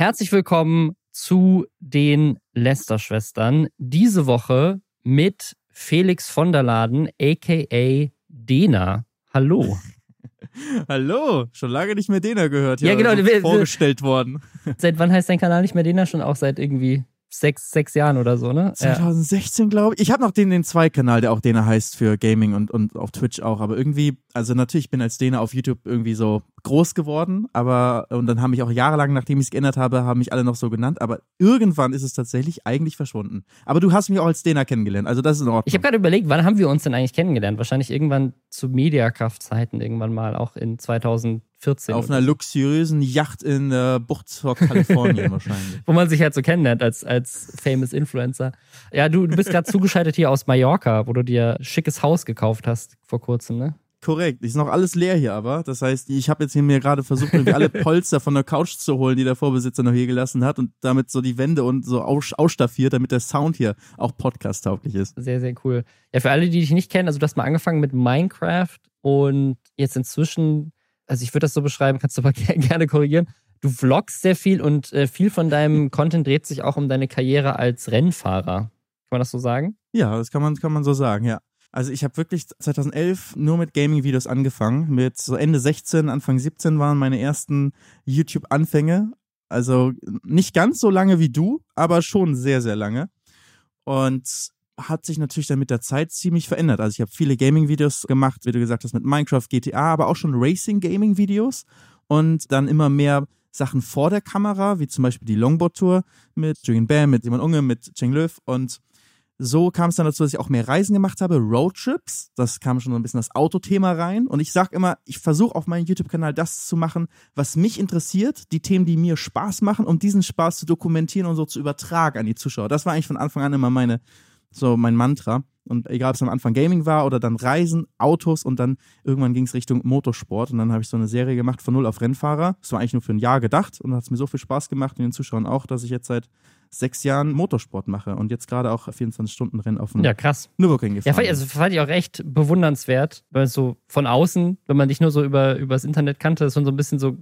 Herzlich willkommen zu den Lester-Schwestern. Diese Woche mit Felix von der Laden, aka Dena. Hallo. Hallo, schon lange nicht mehr Dena gehört. Ja, genau. So vorgestellt worden. Seit wann heißt dein Kanal nicht mehr Dena? Schon auch seit irgendwie sechs, sechs Jahren oder so, ne? 2016, ja. glaube ich. Ich habe noch den, den Zwei-Kanal, der auch Dena heißt für Gaming und, und auf Twitch auch. Aber irgendwie, also natürlich bin als Dena auf YouTube irgendwie so groß geworden, aber und dann haben mich auch jahrelang, nachdem ich es geändert habe, haben mich alle noch so genannt. Aber irgendwann ist es tatsächlich eigentlich verschwunden. Aber du hast mich auch als Dena kennengelernt, also das ist in Ordnung. Ich habe gerade überlegt, wann haben wir uns denn eigentlich kennengelernt? Wahrscheinlich irgendwann zu Mediakraft-Zeiten, irgendwann mal, auch in 2000. 14. Auf einer luxuriösen Yacht in äh, Bucht vor Kalifornien wahrscheinlich. Wo man sich halt so kennenlernt als, als famous Influencer. Ja, du, du bist gerade zugeschaltet hier aus Mallorca, wo du dir ein schickes Haus gekauft hast vor kurzem, ne? Korrekt. Ist noch alles leer hier aber. Das heißt, ich habe jetzt hier mir gerade versucht, irgendwie alle Polster von der Couch zu holen, die der Vorbesitzer noch hier gelassen hat und damit so die Wände und so aus ausstaffiert, damit der Sound hier auch podcast-tauglich ist. Sehr, sehr cool. Ja, für alle, die dich nicht kennen, also du hast mal angefangen mit Minecraft und jetzt inzwischen also ich würde das so beschreiben, kannst du aber gerne korrigieren. Du vloggst sehr viel und äh, viel von deinem Content dreht sich auch um deine Karriere als Rennfahrer. Kann man das so sagen? Ja, das kann man, kann man so sagen, ja. Also ich habe wirklich 2011 nur mit Gaming-Videos angefangen. Mit so Ende 16, Anfang 17 waren meine ersten YouTube-Anfänge. Also nicht ganz so lange wie du, aber schon sehr, sehr lange. Und hat sich natürlich dann mit der Zeit ziemlich verändert. Also ich habe viele Gaming-Videos gemacht, wie du gesagt hast, mit Minecraft, GTA, aber auch schon Racing-Gaming-Videos und dann immer mehr Sachen vor der Kamera, wie zum Beispiel die Longboard-Tour mit Julian Bam, mit Simon Unge, mit Cheng Löw und so kam es dann dazu, dass ich auch mehr Reisen gemacht habe, Roadtrips. Das kam schon so ein bisschen das Autothema rein. Und ich sage immer, ich versuche auf meinem YouTube-Kanal das zu machen, was mich interessiert, die Themen, die mir Spaß machen, um diesen Spaß zu dokumentieren und so zu übertragen an die Zuschauer. Das war eigentlich von Anfang an immer meine so mein Mantra. Und egal, ob es am Anfang Gaming war oder dann Reisen, Autos und dann irgendwann ging es Richtung Motorsport. Und dann habe ich so eine Serie gemacht von Null auf Rennfahrer. Das war eigentlich nur für ein Jahr gedacht und hat es mir so viel Spaß gemacht und den Zuschauern auch, dass ich jetzt seit sechs Jahren Motorsport mache und jetzt gerade auch 24-Stunden-Rennen auf dem ja, krass. Nürburgring gefahren. Ja, fand, also fand ich auch echt bewundernswert, weil so von außen, wenn man dich nur so über, über das Internet kannte, ist schon so ein bisschen so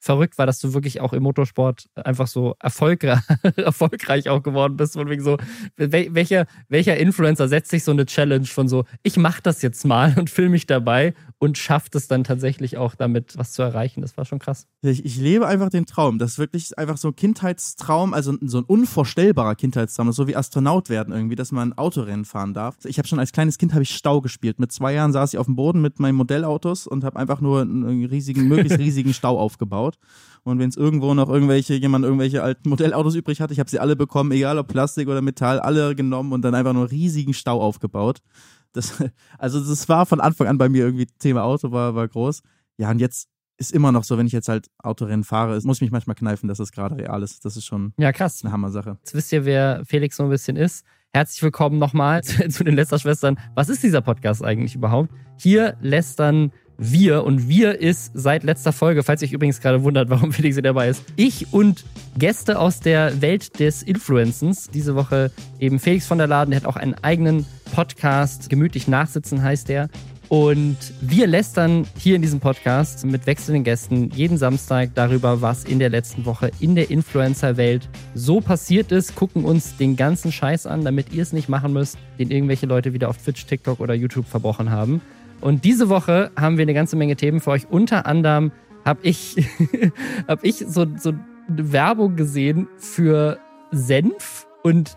verrückt war, dass du wirklich auch im Motorsport einfach so erfolgreich, erfolgreich auch geworden bist. Und wegen so, welcher, welcher Influencer setzt sich so eine Challenge von so, ich mach das jetzt mal und filme mich dabei und schafft es dann tatsächlich auch damit was zu erreichen. Das war schon krass. Ich, ich lebe einfach den Traum. Das ist wirklich einfach so ein Kindheitstraum, also so ein unvorstellbarer Kindheitstraum, so wie Astronaut werden irgendwie, dass man Autorennen fahren darf. Ich habe schon als kleines Kind habe ich Stau gespielt. Mit zwei Jahren saß ich auf dem Boden mit meinen Modellautos und habe einfach nur einen riesigen, möglichst riesigen Stau aufgebaut gebaut. Und wenn es irgendwo noch irgendwelche, jemand irgendwelche alten Modellautos übrig hat, ich habe sie alle bekommen, egal ob Plastik oder Metall, alle genommen und dann einfach nur riesigen Stau aufgebaut. Das, also das war von Anfang an bei mir irgendwie Thema Auto, war, war groß. Ja, und jetzt ist immer noch so, wenn ich jetzt halt Autorennen fahre, muss ich mich manchmal kneifen, dass das gerade real ist. Das ist schon ja, krass. eine Hammer-Sache. Jetzt wisst ihr, wer Felix so ein bisschen ist. Herzlich willkommen nochmal zu, zu den Lästerschwestern. Was ist dieser Podcast eigentlich überhaupt? Hier lästern wir. Und wir ist seit letzter Folge, falls ihr euch übrigens gerade wundert, warum Felix hier dabei ist, ich und Gäste aus der Welt des Influencens. Diese Woche eben Felix von der Laden, der hat auch einen eigenen Podcast. Gemütlich nachsitzen heißt der. Und wir lästern hier in diesem Podcast mit wechselnden Gästen jeden Samstag darüber, was in der letzten Woche in der Influencer-Welt so passiert ist, gucken uns den ganzen Scheiß an, damit ihr es nicht machen müsst, den irgendwelche Leute wieder auf Twitch, TikTok oder YouTube verbrochen haben. Und diese Woche haben wir eine ganze Menge Themen für euch. Unter anderem habe ich, hab ich so, so eine Werbung gesehen für Senf. Und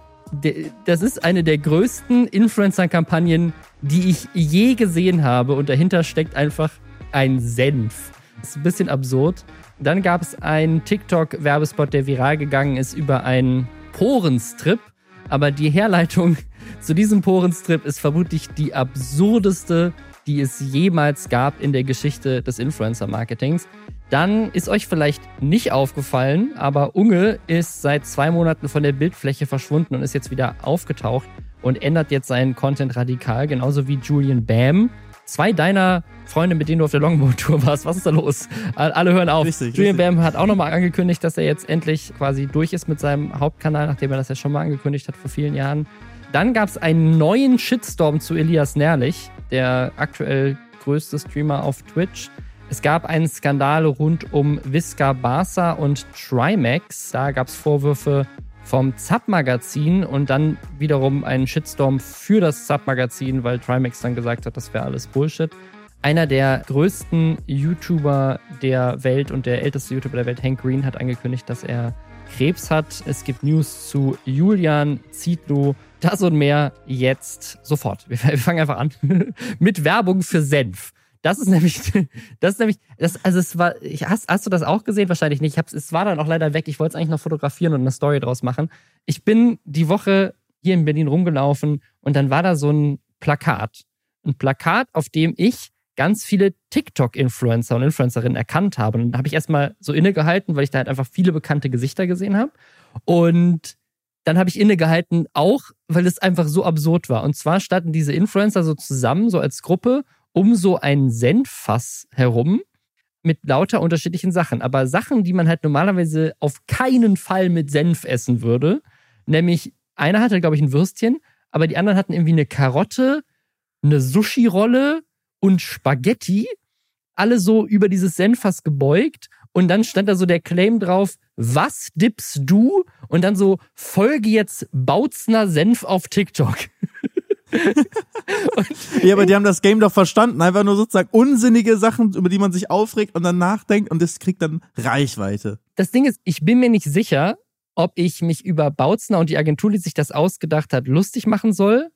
das ist eine der größten Influencer-Kampagnen, die ich je gesehen habe. Und dahinter steckt einfach ein Senf. Das ist ein bisschen absurd. Dann gab es einen TikTok-Werbespot, der viral gegangen ist über einen Porenstrip. Aber die Herleitung zu diesem Porenstrip ist vermutlich die absurdeste die es jemals gab in der Geschichte des Influencer-Marketings. Dann ist euch vielleicht nicht aufgefallen, aber Unge ist seit zwei Monaten von der Bildfläche verschwunden und ist jetzt wieder aufgetaucht und ändert jetzt seinen Content radikal, genauso wie Julian Bam. Zwei deiner Freunde, mit denen du auf der Longboard-Tour warst, was ist da los? Alle hören auf. Richtig, Julian richtig. Bam hat auch nochmal angekündigt, dass er jetzt endlich quasi durch ist mit seinem Hauptkanal, nachdem er das ja schon mal angekündigt hat vor vielen Jahren. Dann gab es einen neuen Shitstorm zu Elias Nerlich der aktuell größte Streamer auf Twitch. Es gab einen Skandal rund um Visca Barca und Trimax. Da gab es Vorwürfe vom Zap-Magazin und dann wiederum einen Shitstorm für das Zap-Magazin, weil Trimax dann gesagt hat, das wäre alles Bullshit. Einer der größten YouTuber der Welt und der älteste YouTuber der Welt, Hank Green, hat angekündigt, dass er Krebs hat. Es gibt News zu Julian Zietlow. Das und mehr jetzt sofort. Wir fangen einfach an mit Werbung für Senf. Das ist nämlich, das ist nämlich, das, also es war, hast, hast du das auch gesehen? Wahrscheinlich nicht. Ich hab's, es war dann auch leider weg. Ich wollte es eigentlich noch fotografieren und eine Story draus machen. Ich bin die Woche hier in Berlin rumgelaufen und dann war da so ein Plakat. Ein Plakat, auf dem ich ganz viele TikTok-Influencer und Influencerinnen erkannt habe. Und dann habe ich erstmal so innegehalten, weil ich da halt einfach viele bekannte Gesichter gesehen habe. Und dann habe ich innegehalten, auch weil es einfach so absurd war. Und zwar standen diese Influencer so zusammen, so als Gruppe, um so ein Senffass herum mit lauter unterschiedlichen Sachen. Aber Sachen, die man halt normalerweise auf keinen Fall mit Senf essen würde. Nämlich, einer hatte, glaube ich, ein Würstchen, aber die anderen hatten irgendwie eine Karotte, eine Sushi-Rolle und Spaghetti. Alle so über dieses Senffass gebeugt. Und dann stand da so der Claim drauf, was dippst du? Und dann so, folge jetzt Bautzner Senf auf TikTok. ja, aber die haben das Game doch verstanden. Einfach nur sozusagen unsinnige Sachen, über die man sich aufregt und dann nachdenkt und das kriegt dann Reichweite. Das Ding ist, ich bin mir nicht sicher, ob ich mich über Bautzner und die Agentur, die sich das ausgedacht hat, lustig machen soll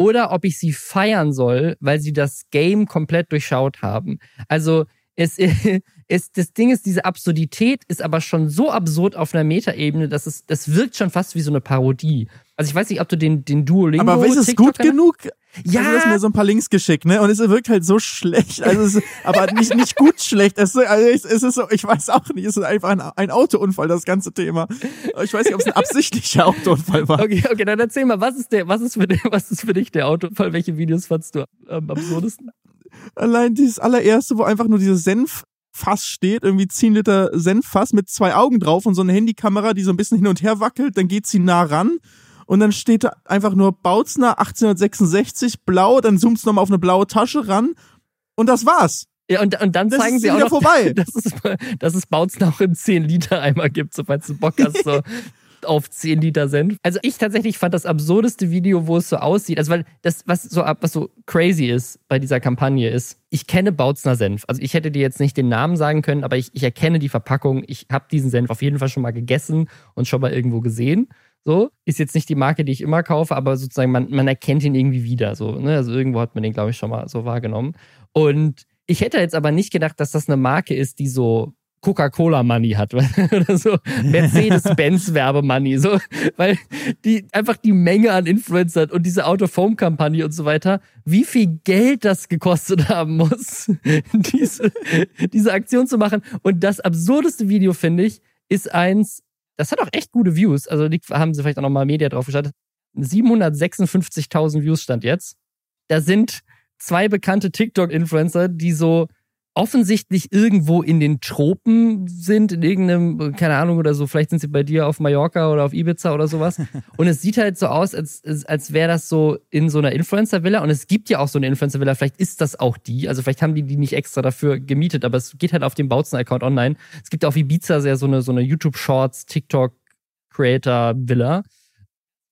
oder ob ich sie feiern soll, weil sie das Game komplett durchschaut haben. Also es, es, das Ding ist, diese Absurdität ist aber schon so absurd auf einer Metaebene, dass es, das wirkt schon fast wie so eine Parodie. Also ich weiß nicht, ob du den, den Duolingo. Aber ist es gut genug? Ja. Also, du hast mir so ein paar Links geschickt, ne? Und es wirkt halt so schlecht. Also, es ist, aber nicht, nicht gut schlecht. Es ist, also es ist so, ich weiß auch nicht, es ist einfach ein, ein Autounfall, das ganze Thema. Ich weiß nicht, ob es ein absichtlicher Autounfall war. Okay, okay, dann erzähl mal, was ist der, was ist für dich, was ist für dich der Autounfall? Welche Videos fandst du am absurdesten? Allein dieses allererste, wo einfach nur dieses Senf Fass steht, irgendwie 10 Liter Senffass mit zwei Augen drauf und so eine Handykamera, die so ein bisschen hin und her wackelt, dann geht sie nah ran und dann steht da einfach nur Bautzner 1866 blau, dann zoomst du nochmal auf eine blaue Tasche ran und das war's. Ja, und, und dann das zeigen sie auch noch, vorbei. dass es, dass es Bautzner auch im 10-Liter-Eimer gibt, sobald du Bock hast, so auf 10 Liter Senf. Also ich tatsächlich fand das absurdeste Video, wo es so aussieht, also weil das, was so, was so crazy ist bei dieser Kampagne ist, ich kenne Bautzner Senf. Also ich hätte dir jetzt nicht den Namen sagen können, aber ich, ich erkenne die Verpackung. Ich habe diesen Senf auf jeden Fall schon mal gegessen und schon mal irgendwo gesehen. So, ist jetzt nicht die Marke, die ich immer kaufe, aber sozusagen man, man erkennt ihn irgendwie wieder. So, ne? Also irgendwo hat man den, glaube ich, schon mal so wahrgenommen. Und ich hätte jetzt aber nicht gedacht, dass das eine Marke ist, die so Coca-Cola-Money hat oder so Mercedes-Benz-Werbemoney, so, weil die einfach die Menge an Influencern und diese Out-of-Home-Kampagne und so weiter, wie viel Geld das gekostet haben muss, diese, diese Aktion zu machen. Und das absurdeste Video, finde ich, ist eins, das hat auch echt gute Views. Also die haben sie vielleicht auch nochmal Media drauf gestartet. 756.000 Views stand jetzt. Da sind zwei bekannte TikTok-Influencer, die so offensichtlich irgendwo in den Tropen sind, in irgendeinem, keine Ahnung oder so, vielleicht sind sie bei dir auf Mallorca oder auf Ibiza oder sowas. Und es sieht halt so aus, als, als wäre das so in so einer Influencer-Villa. Und es gibt ja auch so eine Influencer-Villa, vielleicht ist das auch die. Also vielleicht haben die die nicht extra dafür gemietet, aber es geht halt auf dem Bautzen-Account online. Es gibt auf Ibiza sehr so eine, so eine YouTube-Shorts, TikTok-Creator-Villa.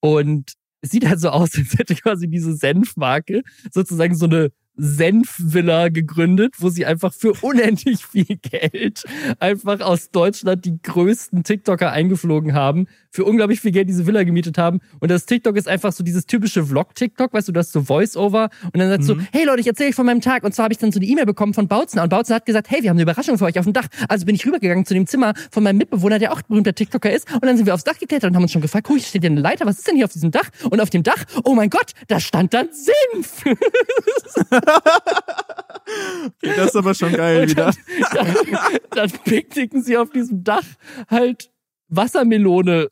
Und es sieht halt so aus, als hätte quasi diese Senfmarke sozusagen so eine Senfvilla gegründet, wo sie einfach für unendlich viel Geld einfach aus Deutschland die größten TikToker eingeflogen haben, für unglaublich viel Geld diese Villa gemietet haben. Und das TikTok ist einfach so dieses typische Vlog-TikTok, weißt du, du hast so Voice-Over und dann sagst mhm. du, hey Leute, ich erzähle euch von meinem Tag. Und zwar habe ich dann so eine E-Mail bekommen von Bautzner und Bautzner hat gesagt, hey, wir haben eine Überraschung für euch auf dem Dach. Also bin ich rübergegangen zu dem Zimmer von meinem Mitbewohner, der auch berühmter TikToker ist. Und dann sind wir aufs Dach geklettert und haben uns schon gefragt, hier steht ja eine Leiter, was ist denn hier auf diesem Dach? Und auf dem Dach, oh mein Gott, da stand dann Senf. okay, das ist aber schon geil wieder. Dann, dann, dann picknicken sie auf diesem Dach halt Wassermelone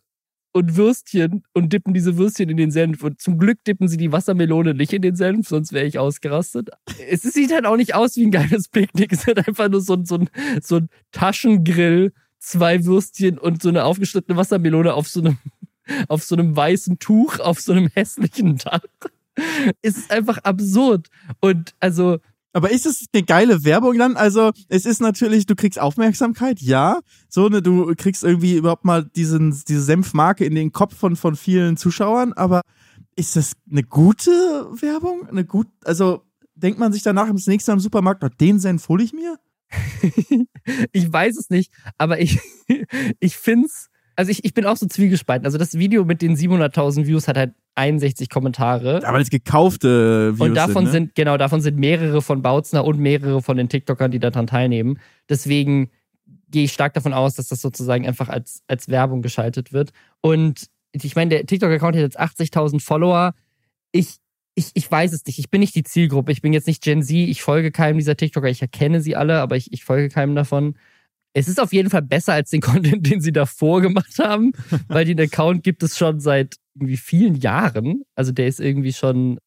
und Würstchen und dippen diese Würstchen in den Senf. Und zum Glück dippen sie die Wassermelone nicht in den Senf, sonst wäre ich ausgerastet. Es sieht halt auch nicht aus wie ein geiles Picknick. Es ist halt einfach nur so ein, so ein, so ein Taschengrill, zwei Würstchen und so eine aufgeschnittene Wassermelone auf so einem, auf so einem weißen Tuch, auf so einem hässlichen Dach. Es ist einfach absurd. Und also, Aber ist es eine geile Werbung dann? Also, es ist natürlich, du kriegst Aufmerksamkeit, ja. So, ne, du kriegst irgendwie überhaupt mal diesen, diese Senfmarke in den Kopf von, von vielen Zuschauern, aber ist das eine gute Werbung? Eine gut, also, denkt man sich danach das nächste Mal im Supermarkt, oh, den Senf hole ich mir? ich weiß es nicht, aber ich, ich find's, also ich, ich bin auch so zwiegespalten. Also das Video mit den 700.000 Views hat halt 61 Kommentare. Aber das gekaufte Views Und davon sind, ne? sind, genau, davon sind mehrere von Bautzner und mehrere von den TikTokern, die daran teilnehmen. Deswegen gehe ich stark davon aus, dass das sozusagen einfach als, als Werbung geschaltet wird. Und ich meine, der TikTok-Account hat jetzt 80.000 Follower. Ich, ich, ich weiß es nicht. Ich bin nicht die Zielgruppe. Ich bin jetzt nicht Gen Z. Ich folge keinem dieser TikToker. Ich erkenne sie alle, aber ich, ich folge keinem davon. Es ist auf jeden Fall besser als den Content, den sie davor gemacht haben, weil den Account gibt es schon seit irgendwie vielen Jahren. Also der ist irgendwie schon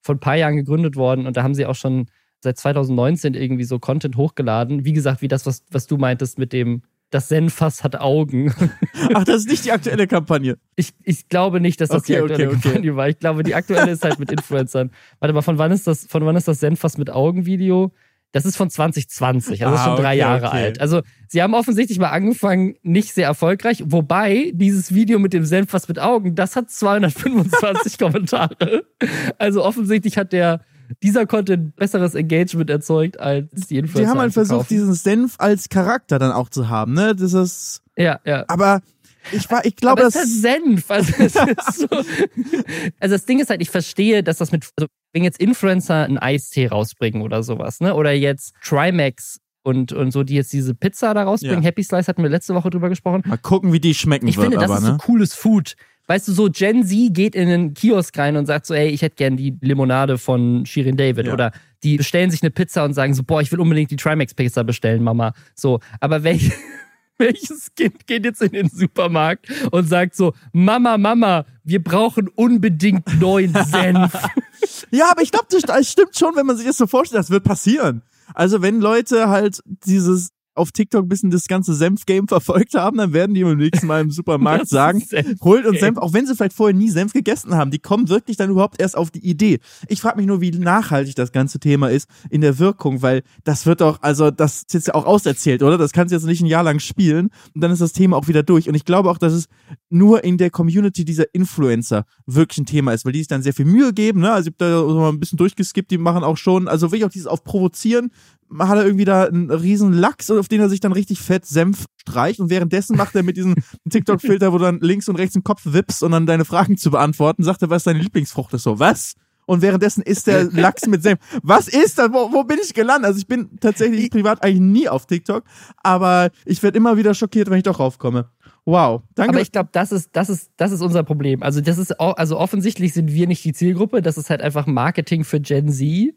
vor ein paar Jahren gegründet worden und da haben sie auch schon seit 2019 irgendwie so Content hochgeladen. Wie gesagt, wie das, was, was du meintest mit dem, das Senfass hat Augen. Ach, das ist nicht die aktuelle Kampagne. Ich, ich glaube nicht, dass das Okay, die aktuelle okay, okay. Kampagne war. Ich glaube, die aktuelle ist halt mit Influencern. Warte mal, von wann ist das, von wann ist das Senfass mit Augen-Video? Das ist von 2020, also ist Ah, schon drei okay, Jahre okay. alt. Also sie haben offensichtlich mal angefangen, nicht sehr erfolgreich. Wobei dieses Video mit dem Senfass mit Augen, das hat 225 Kommentare. Also offensichtlich hat der dieser Content besseres Engagement erzeugt als die Influencer. Die haben halt versucht, diesen Senf als Charakter dann auch zu haben, ne? Das ist, Ja, ja. aber ich war, ich glaube, das, ist halt Senf. Also, so, also das Ding ist halt, ich verstehe, dass das mit, also wenn jetzt Influencer einen Eistee rausbringen oder sowas, ne? Oder jetzt Trimax und, und so, die jetzt diese Pizza da rausbringen. Ja. Happy Slice hatten wir letzte Woche drüber gesprochen. mal gucken, wie die schmecken Ich wird, finde, das aber, ist so ne? cooles Food. Weißt du, so Gen Z geht in einen Kiosk rein und sagt so, ey, ich hätte gern die Limonade von Shirin David. Ja. Oder die bestellen sich eine Pizza und sagen so, boah, ich will unbedingt die Trimax-Pizza bestellen, Mama. So, aber welch, welches Kind geht jetzt in den Supermarkt und sagt so, Mama, Mama, wir brauchen unbedingt neuen Senf. Ja, aber ich glaube, das, stimmt schon, wenn man sich das so vorstellt, das wird passieren. Also wenn Leute halt dieses auf TikTok ein bisschen das ganze Senf-Game verfolgt haben, dann werden die beim nächsten Mal im Supermarkt sagen, holt uns Senf, auch wenn sie vielleicht vorher nie Senf gegessen haben. Die kommen wirklich dann überhaupt erst auf die Idee. Ich frage mich nur, wie nachhaltig das ganze Thema ist in der Wirkung, weil das wird doch, also das ist jetzt ja auch auserzählt, oder? Das kannst du jetzt nicht ein Jahr lang spielen und dann ist das Thema auch wieder durch. Und ich glaube auch, dass es nur in der Community dieser Influencer wirklich ein Thema ist, weil die sich dann sehr viel Mühe geben, ne? Also ich hab da so mal ein bisschen durchgeskippt, die machen auch schon, also wirklich auch dieses auf Provozieren, hat er irgendwie da einen riesen Lachs, auf den er sich dann richtig fett Senf streicht und währenddessen macht er mit diesem TikTok-Filter, wo du dann links und rechts den Kopf wippst und dann deine Fragen zu beantworten, sagt er, was deine Lieblingsfrucht ist. So, was? Und währenddessen isst der Lachs mit Senf. Was ist das? Wo, wo bin ich gelandet? Also ich bin tatsächlich privat eigentlich nie auf TikTok, aber ich werde immer wieder schockiert, wenn ich doch raufkomme. Wow. Danke. Aber ich glaube, das ist, das ist, das ist unser Problem. Also, das ist auch, also offensichtlich sind wir nicht die Zielgruppe. Das ist halt einfach Marketing für Gen Z.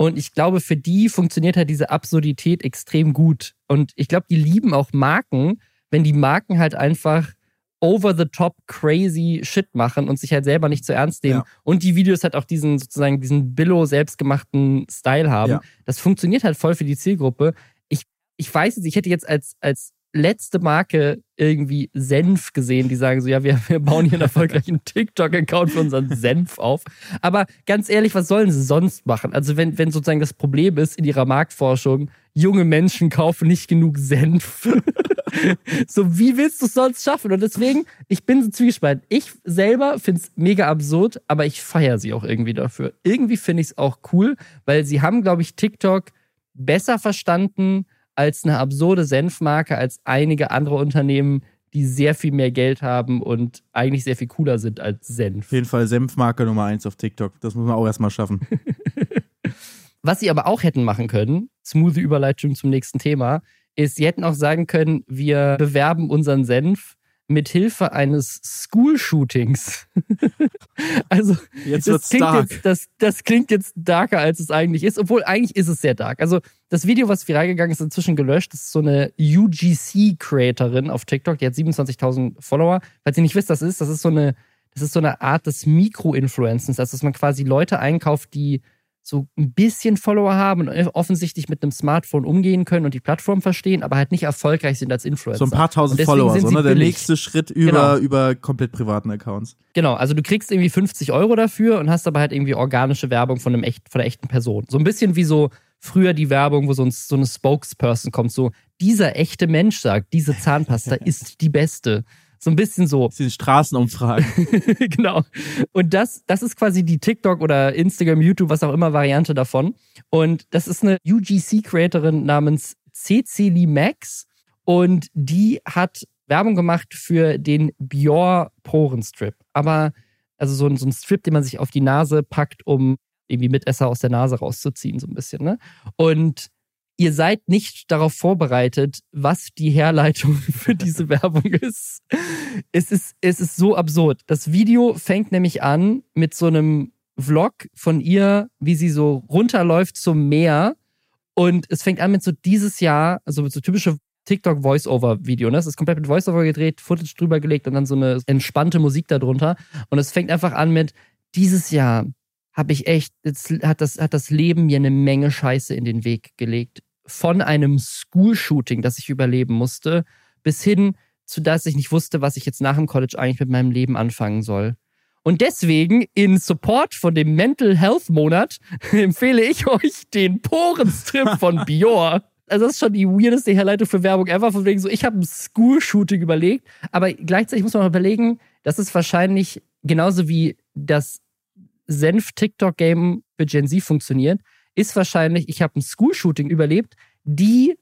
Und ich glaube, für die funktioniert halt diese Absurdität extrem gut. Und ich glaube, die lieben auch Marken, wenn die Marken halt einfach over the top crazy Shit machen und sich halt selber nicht zu ernst nehmen. Ja. Und die Videos halt auch diesen sozusagen diesen Billo selbstgemachten Style haben. Ja. Das funktioniert halt voll für die Zielgruppe. Ich, ich weiß es, ich hätte jetzt als, als letzte Marke irgendwie Senf gesehen, die sagen so, ja, wir, wir bauen hier einen erfolgreichen TikTok-Account für unseren Senf auf. Aber ganz ehrlich, was sollen sie sonst machen? Also wenn, wenn sozusagen das Problem ist in ihrer Marktforschung, junge Menschen kaufen nicht genug Senf. so, wie willst du es sonst schaffen? Und deswegen, ich bin so zwiegespalten. Ich selber finde es mega absurd, aber ich feiere sie auch irgendwie dafür. Irgendwie finde ich es auch cool, weil sie haben, glaube ich, TikTok besser verstanden als eine absurde Senfmarke, als einige andere Unternehmen, die sehr viel mehr Geld haben und eigentlich sehr viel cooler sind als Senf. auf jeden Fall Senfmarke Nummer eins auf TikTok. Das muss man auch erstmal schaffen. Was sie aber auch hätten machen können, smooth Überleitung zum nächsten Thema, ist, sie hätten auch sagen können, wir bewerben unseren Senf mit Hilfe eines School-Shootings. also, Jetzt das klingt, dark. jetzt, das, das klingt jetzt darker, als es eigentlich ist, obwohl eigentlich ist es sehr dark. Also, das Video, was viral gegangen ist, ist inzwischen gelöscht. Das ist so eine UGC-Creatorin auf TikTok, die hat 27.000 Follower. Falls ihr nicht wisst, was das ist, das ist so eine, das ist so eine Art des Mikro-Influencens, also dass man quasi Leute einkauft, die so ein bisschen Follower haben und offensichtlich mit einem Smartphone umgehen können und die Plattform verstehen, aber halt nicht erfolgreich sind als Influencer. So ein paar tausend Follower, sind so, sie ne? Der nächste Schritt über, Genau. über komplett privaten Accounts. Genau, also du kriegst irgendwie 50 Euro dafür und hast aber halt irgendwie organische Werbung von einem echt, von einer echten Person. So ein bisschen wie so früher die Werbung, wo so, ein, so eine Spokesperson kommt, so dieser echte Mensch sagt, diese Zahnpasta ist die beste. So ein bisschen so. Das sind Straßenumfragen. genau. Und das, das ist quasi die TikTok oder Instagram, YouTube, was auch immer Variante davon. Und das ist eine UGC-Creatorin namens Cecily Max. Und die hat Werbung gemacht für den Bior Porenstrip. Aber also so ein, so ein Strip, den man sich auf die Nase packt, um irgendwie Mitesser aus der Nase rauszuziehen, so ein bisschen. Ne? Und ihr seid nicht darauf vorbereitet, was die Herleitung für diese Werbung ist. Es ist, es ist so absurd. Das Video fängt nämlich an mit so einem Vlog von ihr, wie sie so runterläuft zum Meer. Und es fängt an mit so dieses Jahr, also mit so typische TikTok Voice-Over-Video. Ne? Es ist komplett mit Voice-Over gedreht, Footage drüber gelegt und dann so eine entspannte Musik darunter. Und es fängt einfach an mit, dieses Jahr habe ich echt, hat das, hat das Leben mir eine Menge Scheiße in den Weg gelegt von einem School-Shooting, das ich überleben musste, bis hin zu dass ich nicht wusste, was ich jetzt nach dem College eigentlich mit meinem Leben anfangen soll. Und deswegen in Support von dem Mental Health Monat empfehle ich euch den Porenstrip von Bior. Also das ist schon die weirdeste Herleitung für Werbung ever, von wegen so, ich habe ein School-Shooting überlegt, aber gleichzeitig muss man mal überlegen, das ist wahrscheinlich genauso wie das Senf-TikTok-Game für Gen Z funktioniert, ist wahrscheinlich, ich habe ein School-Shooting überlebt, die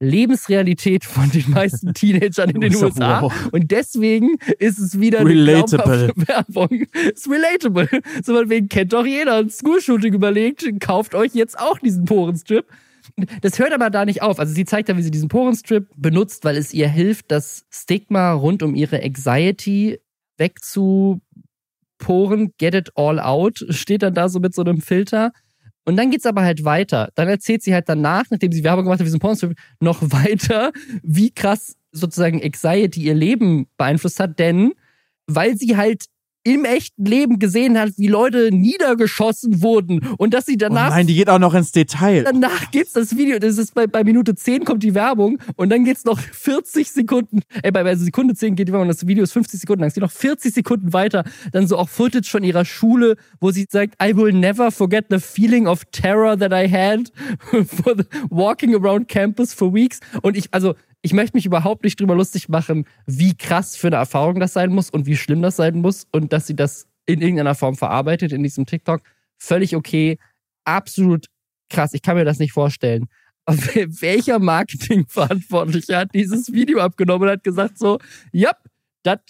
Lebensrealität von den meisten Teenagern in den USA. Wow. Und deswegen ist es wieder relatable. eine Werbung. Es ist relatable. So von wegen kennt doch jeder ein School-Shooting überlegt, kauft euch jetzt auch diesen Porenstrip. Das hört aber da nicht auf. Also sie zeigt da, wie sie diesen Porenstrip benutzt, weil es ihr hilft, das Stigma rund um ihre Anxiety wegzuporen. Get it all out steht dann da so mit so einem Filter. Und dann geht's aber halt weiter. Dann erzählt sie halt danach, nachdem sie Werbung gemacht hat für diesen Pornostrip, noch weiter, wie krass sozusagen Anxiety ihr Leben beeinflusst hat, denn weil sie halt im echten Leben gesehen hat, wie Leute niedergeschossen wurden und dass sie danach. Oh nein, die geht auch noch ins Detail. Danach gibt's das Video, das ist bei, bei Minute 10 kommt die Werbung und dann geht's noch 40 Sekunden, ey, bei, bei Sekunde 10 geht die Werbung, das Video ist 50 Sekunden lang, es geht noch 40 Sekunden weiter, dann so auch Footage von ihrer Schule, wo sie sagt, I will never forget the feeling of terror that I had for the, walking around campus for weeks und ich, also, ich möchte mich überhaupt nicht drüber lustig machen, wie krass für eine Erfahrung das sein muss und wie schlimm das sein muss und dass sie das in irgendeiner Form verarbeitet in diesem TikTok. Völlig okay. Absolut krass. Ich kann mir das nicht vorstellen. Welcher Marketingverantwortliche hat dieses Video abgenommen und hat gesagt so, ja, das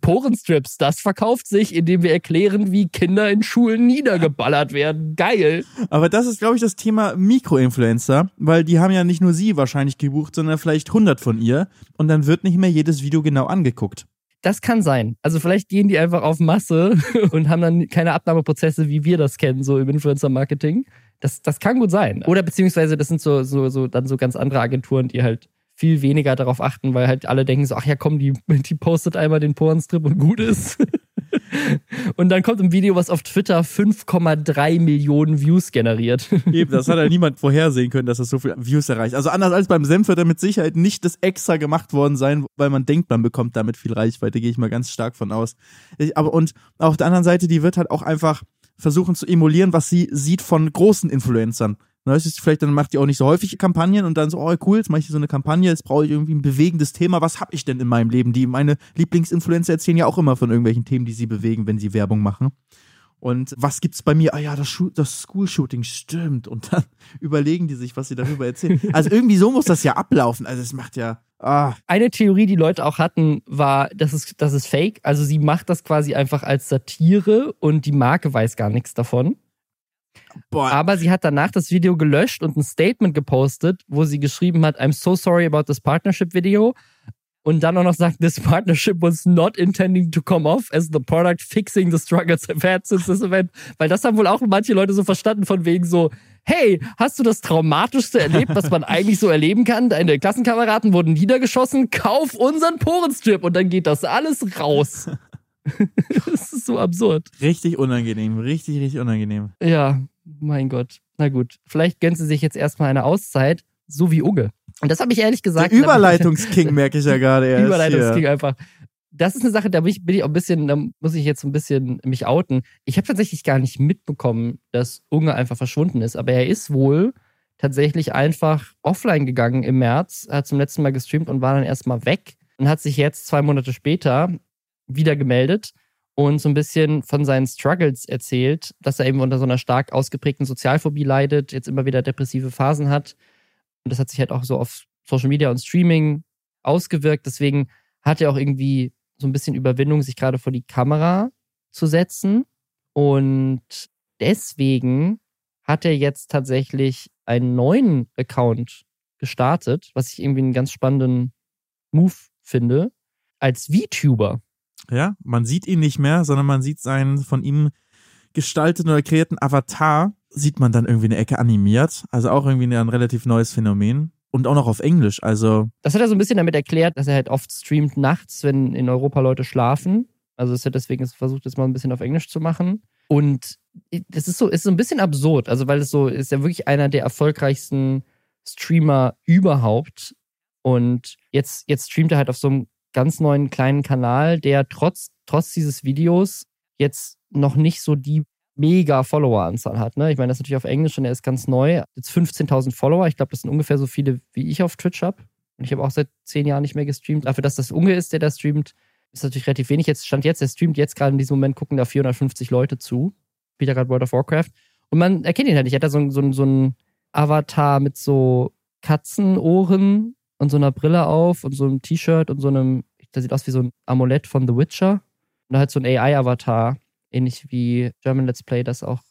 Porenstrips, das verkauft sich, indem wir erklären, wie Kinder in Schulen niedergeballert werden. Geil. Aber das ist, glaube ich, das Thema Mikroinfluencer, weil die haben ja nicht nur sie wahrscheinlich gebucht, sondern vielleicht 100 von ihr und dann wird nicht mehr jedes Video genau angeguckt. Das kann sein. Also vielleicht gehen die einfach auf Masse und haben dann keine Abnahmeprozesse, wie wir das kennen, so im Influencer-Marketing. Das, das kann gut sein. Oder beziehungsweise das sind so, so, so dann so ganz andere Agenturen, die halt viel weniger darauf achten, weil halt alle denken so, ach ja, komm, die, die postet einmal den Pornstrip und gut ist. und dann kommt ein Video, was auf Twitter 5,3 Millionen Views generiert. Eben, das hat ja niemand vorhersehen können, dass das so viele Views erreicht. Also anders als beim Senf wird er mit Sicherheit nicht das extra gemacht worden sein, weil man denkt, man bekommt damit viel Reichweite, gehe ich mal ganz stark von aus. Aber und auf der anderen Seite, die wird halt auch einfach versuchen zu emulieren, was sie sieht von großen Influencern. Das ist vielleicht, dann macht die auch nicht so häufig Kampagnen und dann so, oh cool, jetzt mache ich so eine Kampagne, jetzt brauche ich irgendwie ein bewegendes Thema. Was habe ich denn in meinem Leben? Die meine Lieblingsinfluencer erzählen ja auch immer von irgendwelchen Themen, die sie bewegen, wenn sie Werbung machen. Und was gibt's bei mir? Ah ja, das, das School-Shooting stimmt. Und dann überlegen die sich, was sie darüber erzählen. Also irgendwie so muss das ja ablaufen. Also es macht ja. Ah. Eine Theorie, die Leute auch hatten, war, das ist, das ist fake. Also sie macht das quasi einfach als Satire und die Marke weiß gar nichts davon. Boah. Aber sie hat danach das Video gelöscht und ein Statement gepostet, wo sie geschrieben hat, I'm so sorry about this partnership video. Und dann auch noch sagt, this partnership was not intending to come off as the product fixing the struggles I've had since this event. Weil das haben wohl auch manche Leute so verstanden von wegen so, hey, hast du das Traumatischste erlebt, was man eigentlich so erleben kann? Deine Klassenkameraden wurden niedergeschossen, kauf unseren Porenstrip und dann geht das alles raus. das ist so absurd. Richtig unangenehm, richtig, richtig unangenehm. Ja, mein Gott. Na gut, vielleicht gönnt sie sich jetzt erstmal eine Auszeit, so wie Uge. Und das habe ich ehrlich gesagt. Der Überleitungsking merke ich ja gerade. Überleitungsking einfach. Das ist eine Sache, da bin ich, bin ich auch ein bisschen, da muss ich jetzt ein bisschen mich outen. Ich habe tatsächlich gar nicht mitbekommen, dass Unge einfach verschwunden ist, aber er ist wohl tatsächlich einfach offline gegangen im März, hat zum letzten Mal gestreamt und war dann erstmal weg und hat sich jetzt zwei Monate später wieder gemeldet und so ein bisschen von seinen Struggles erzählt, dass er eben unter so einer stark ausgeprägten Sozialphobie leidet, jetzt immer wieder depressive Phasen hat. Und das hat sich halt auch so auf Social Media und Streaming ausgewirkt. Deswegen hat er auch irgendwie so ein bisschen Überwindung, sich gerade vor die Kamera zu setzen. Und deswegen hat er jetzt tatsächlich einen neuen Account gestartet, was ich irgendwie einen ganz spannenden Move finde, als VTuber. Ja, man sieht ihn nicht mehr, sondern man sieht seinen von ihm gestalteten oder kreierten Avatar, sieht man dann irgendwie eine Ecke animiert. Also auch irgendwie ein relativ neues Phänomen. Und auch noch auf Englisch, also. Das hat er so ein bisschen damit erklärt, dass er halt oft streamt nachts, wenn in Europa Leute schlafen. Also ist er deswegen versucht, das mal ein bisschen auf Englisch zu machen. Und das ist so, ist so ein bisschen absurd. Also, weil es so ist ja wirklich einer der erfolgreichsten Streamer überhaupt. Und jetzt, jetzt streamt er halt auf so einem ganz neuen kleinen Kanal, der trotz, trotz dieses Videos jetzt noch nicht so die mega Follower-Anzahl hat. Ne? Ich meine, das ist natürlich auf Englisch und er ist ganz neu. Jetzt 15.000 Follower. Ich glaube, das sind ungefähr so viele, wie ich auf Twitch habe. Und ich habe auch seit zehn Jahren nicht mehr gestreamt. Dafür, dass das Unge ist, der da streamt, ist natürlich relativ wenig. Jetzt stand jetzt, er streamt jetzt gerade in diesem Moment, gucken da 450 Leute zu. Wieder gerade World of Warcraft. Und man erkennt ihn halt nicht. Er hat da so, so, so einen Avatar mit so Katzenohren und so einer Brille auf und so einem T-Shirt und so einem, das sieht aus wie so ein Amulett von The Witcher. Und halt so ein AI-Avatar, ähnlich wie German Let's Play das auch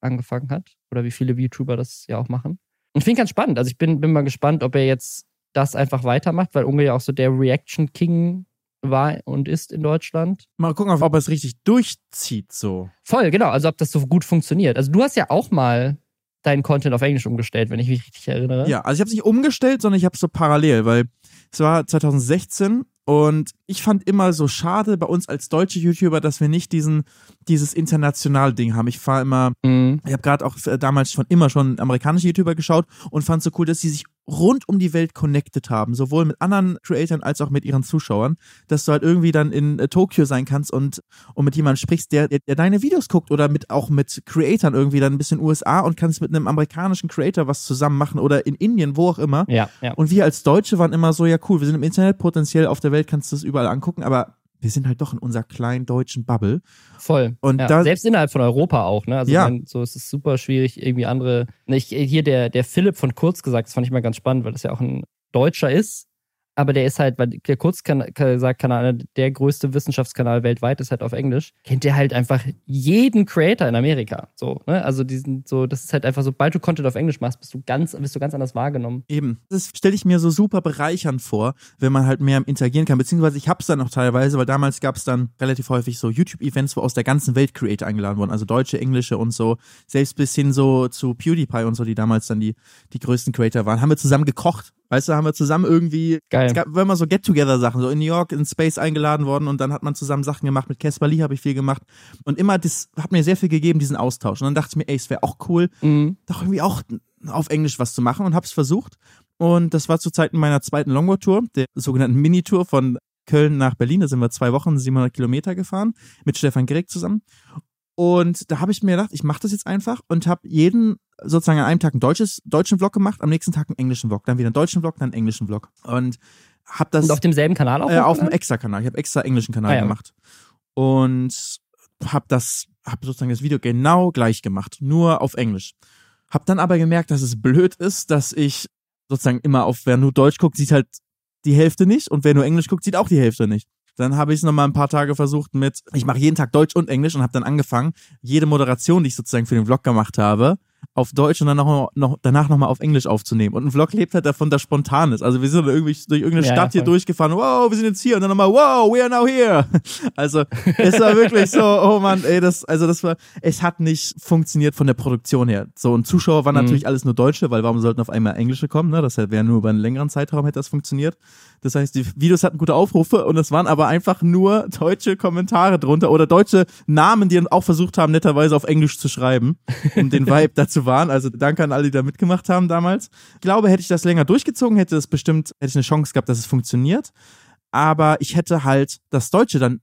angefangen hat. Oder wie viele VTuber das ja auch machen. Und finde ich ganz spannend. Also ich bin, bin mal gespannt, ob er jetzt das einfach weitermacht, weil Unge ja auch so der Reaction King war und ist in Deutschland. Mal gucken, ob er es richtig durchzieht, so. Voll, genau. Also ob das so gut funktioniert. Also du hast ja auch mal deinen Content auf Englisch umgestellt, wenn ich mich richtig erinnere. Ja, also ich habe es nicht umgestellt, sondern ich habe es so parallel, weil es war 2016 und ich fand immer so schade bei uns als deutsche YouTuber, dass wir nicht diesen, dieses internationale Ding haben. Ich fahre immer, mhm. ich habe gerade auch äh, damals schon immer schon amerikanische YouTuber geschaut und fand so cool, dass sie sich rund um die Welt connected haben, sowohl mit anderen Creatoren als auch mit ihren Zuschauern, dass du halt irgendwie dann in äh, Tokio sein kannst und, und mit jemandem sprichst, der, der, der deine Videos guckt oder mit auch mit Creatoren irgendwie dann ein bisschen USA und kannst mit einem amerikanischen Creator was zusammen machen oder in Indien, wo auch immer. Ja, ja. Und wir als Deutsche waren immer so, ja cool, wir sind im Internet potenziell auf der Welt, kannst du es überall angucken, aber wir sind halt doch in unserer kleinen deutschen Bubble. Voll. Und ja, da, selbst innerhalb von Europa auch, ne? Also ja. Mein, so ist es super schwierig, irgendwie andere. Ne, ich, hier der, der Philipp von Kurz gesagt, das fand ich mal ganz spannend, weil das ja auch ein Deutscher ist, aber der ist halt, weil der Kurzkanal, der größte Wissenschaftskanal weltweit ist halt auf Englisch, kennt der halt einfach jeden Creator in Amerika. So, ne? Also diesen, so, das ist halt einfach, sobald du Content auf Englisch machst, bist du ganz, bist du ganz anders wahrgenommen. Eben. Das stelle ich mir so super bereichernd vor, wenn man halt mehr interagieren kann. Beziehungsweise ich hab's dann noch teilweise, weil damals gab es dann relativ häufig so YouTube-Events, wo aus der ganzen Welt Creator eingeladen wurden. Also deutsche, englische und so. Selbst bis hin so zu PewDiePie und so, die damals dann die, die größten Creator waren, haben wir zusammen gekocht Weißt du, haben wir zusammen irgendwie, Geil. es gab immer so Get-Together-Sachen, so in New York in Space eingeladen worden und dann hat man zusammen Sachen gemacht. Mit Casper Lee habe ich viel gemacht. Und immer, das hat mir sehr viel gegeben, diesen Austausch. Und dann dachte ich mir, ey, es wäre auch cool, mhm. doch irgendwie auch auf Englisch was zu machen und habe es versucht. Und das war zu Zeiten meiner zweiten Longboard-Tour, der sogenannten Mini-Tour von Köln nach Berlin. Da sind wir zwei Wochen, 700 Kilometer gefahren mit Stefan Gerek zusammen. Und da habe ich mir gedacht, ich mache das jetzt einfach und habe jeden sozusagen an einem Tag einen deutsches, deutschen Vlog gemacht, am nächsten Tag einen englischen Vlog, dann wieder einen deutschen Vlog, dann einen englischen Vlog. Und habe das. Und auf demselben Kanal auch? Äh, auf einem extra Kanal. Ich habe extra englischen Kanal ah, ja. gemacht. Und habe das, habe sozusagen das Video genau gleich gemacht, nur auf Englisch. Hab dann aber gemerkt, dass es blöd ist, dass ich sozusagen immer auf, wer nur Deutsch guckt, sieht halt die Hälfte nicht und wer nur Englisch guckt, sieht auch die Hälfte nicht. Dann habe ich es nochmal ein paar Tage versucht mit, ich mache jeden Tag Deutsch und Englisch und habe dann angefangen, jede Moderation, die ich sozusagen für den Vlog gemacht habe, auf Deutsch und dann noch, noch danach nochmal auf Englisch aufzunehmen. Und ein Vlog lebt halt davon, dass spontan ist. Also wir sind irgendwie durch irgendeine ja, Stadt ja, hier durchgefahren, wow, wir sind jetzt hier und dann nochmal, wow, we are now here. Also es war wirklich so, oh Mann, ey, das, also das war, es hat nicht funktioniert von der Produktion her. So, und Zuschauer waren mhm. natürlich alles nur Deutsche, weil warum sollten auf einmal Englische kommen, ne? Das wäre nur über einen längeren Zeitraum hätte das funktioniert. Das heißt, die Videos hatten gute Aufrufe und es waren aber einfach nur deutsche Kommentare drunter oder deutsche Namen, die dann auch versucht haben, netterweise auf Englisch zu schreiben, um den Vibe dazu wahren. Also danke an alle, die da mitgemacht haben damals. Ich glaube, hätte ich das länger durchgezogen, hätte es bestimmt, hätte ich eine Chance gehabt, dass es funktioniert. Aber ich hätte halt das Deutsche dann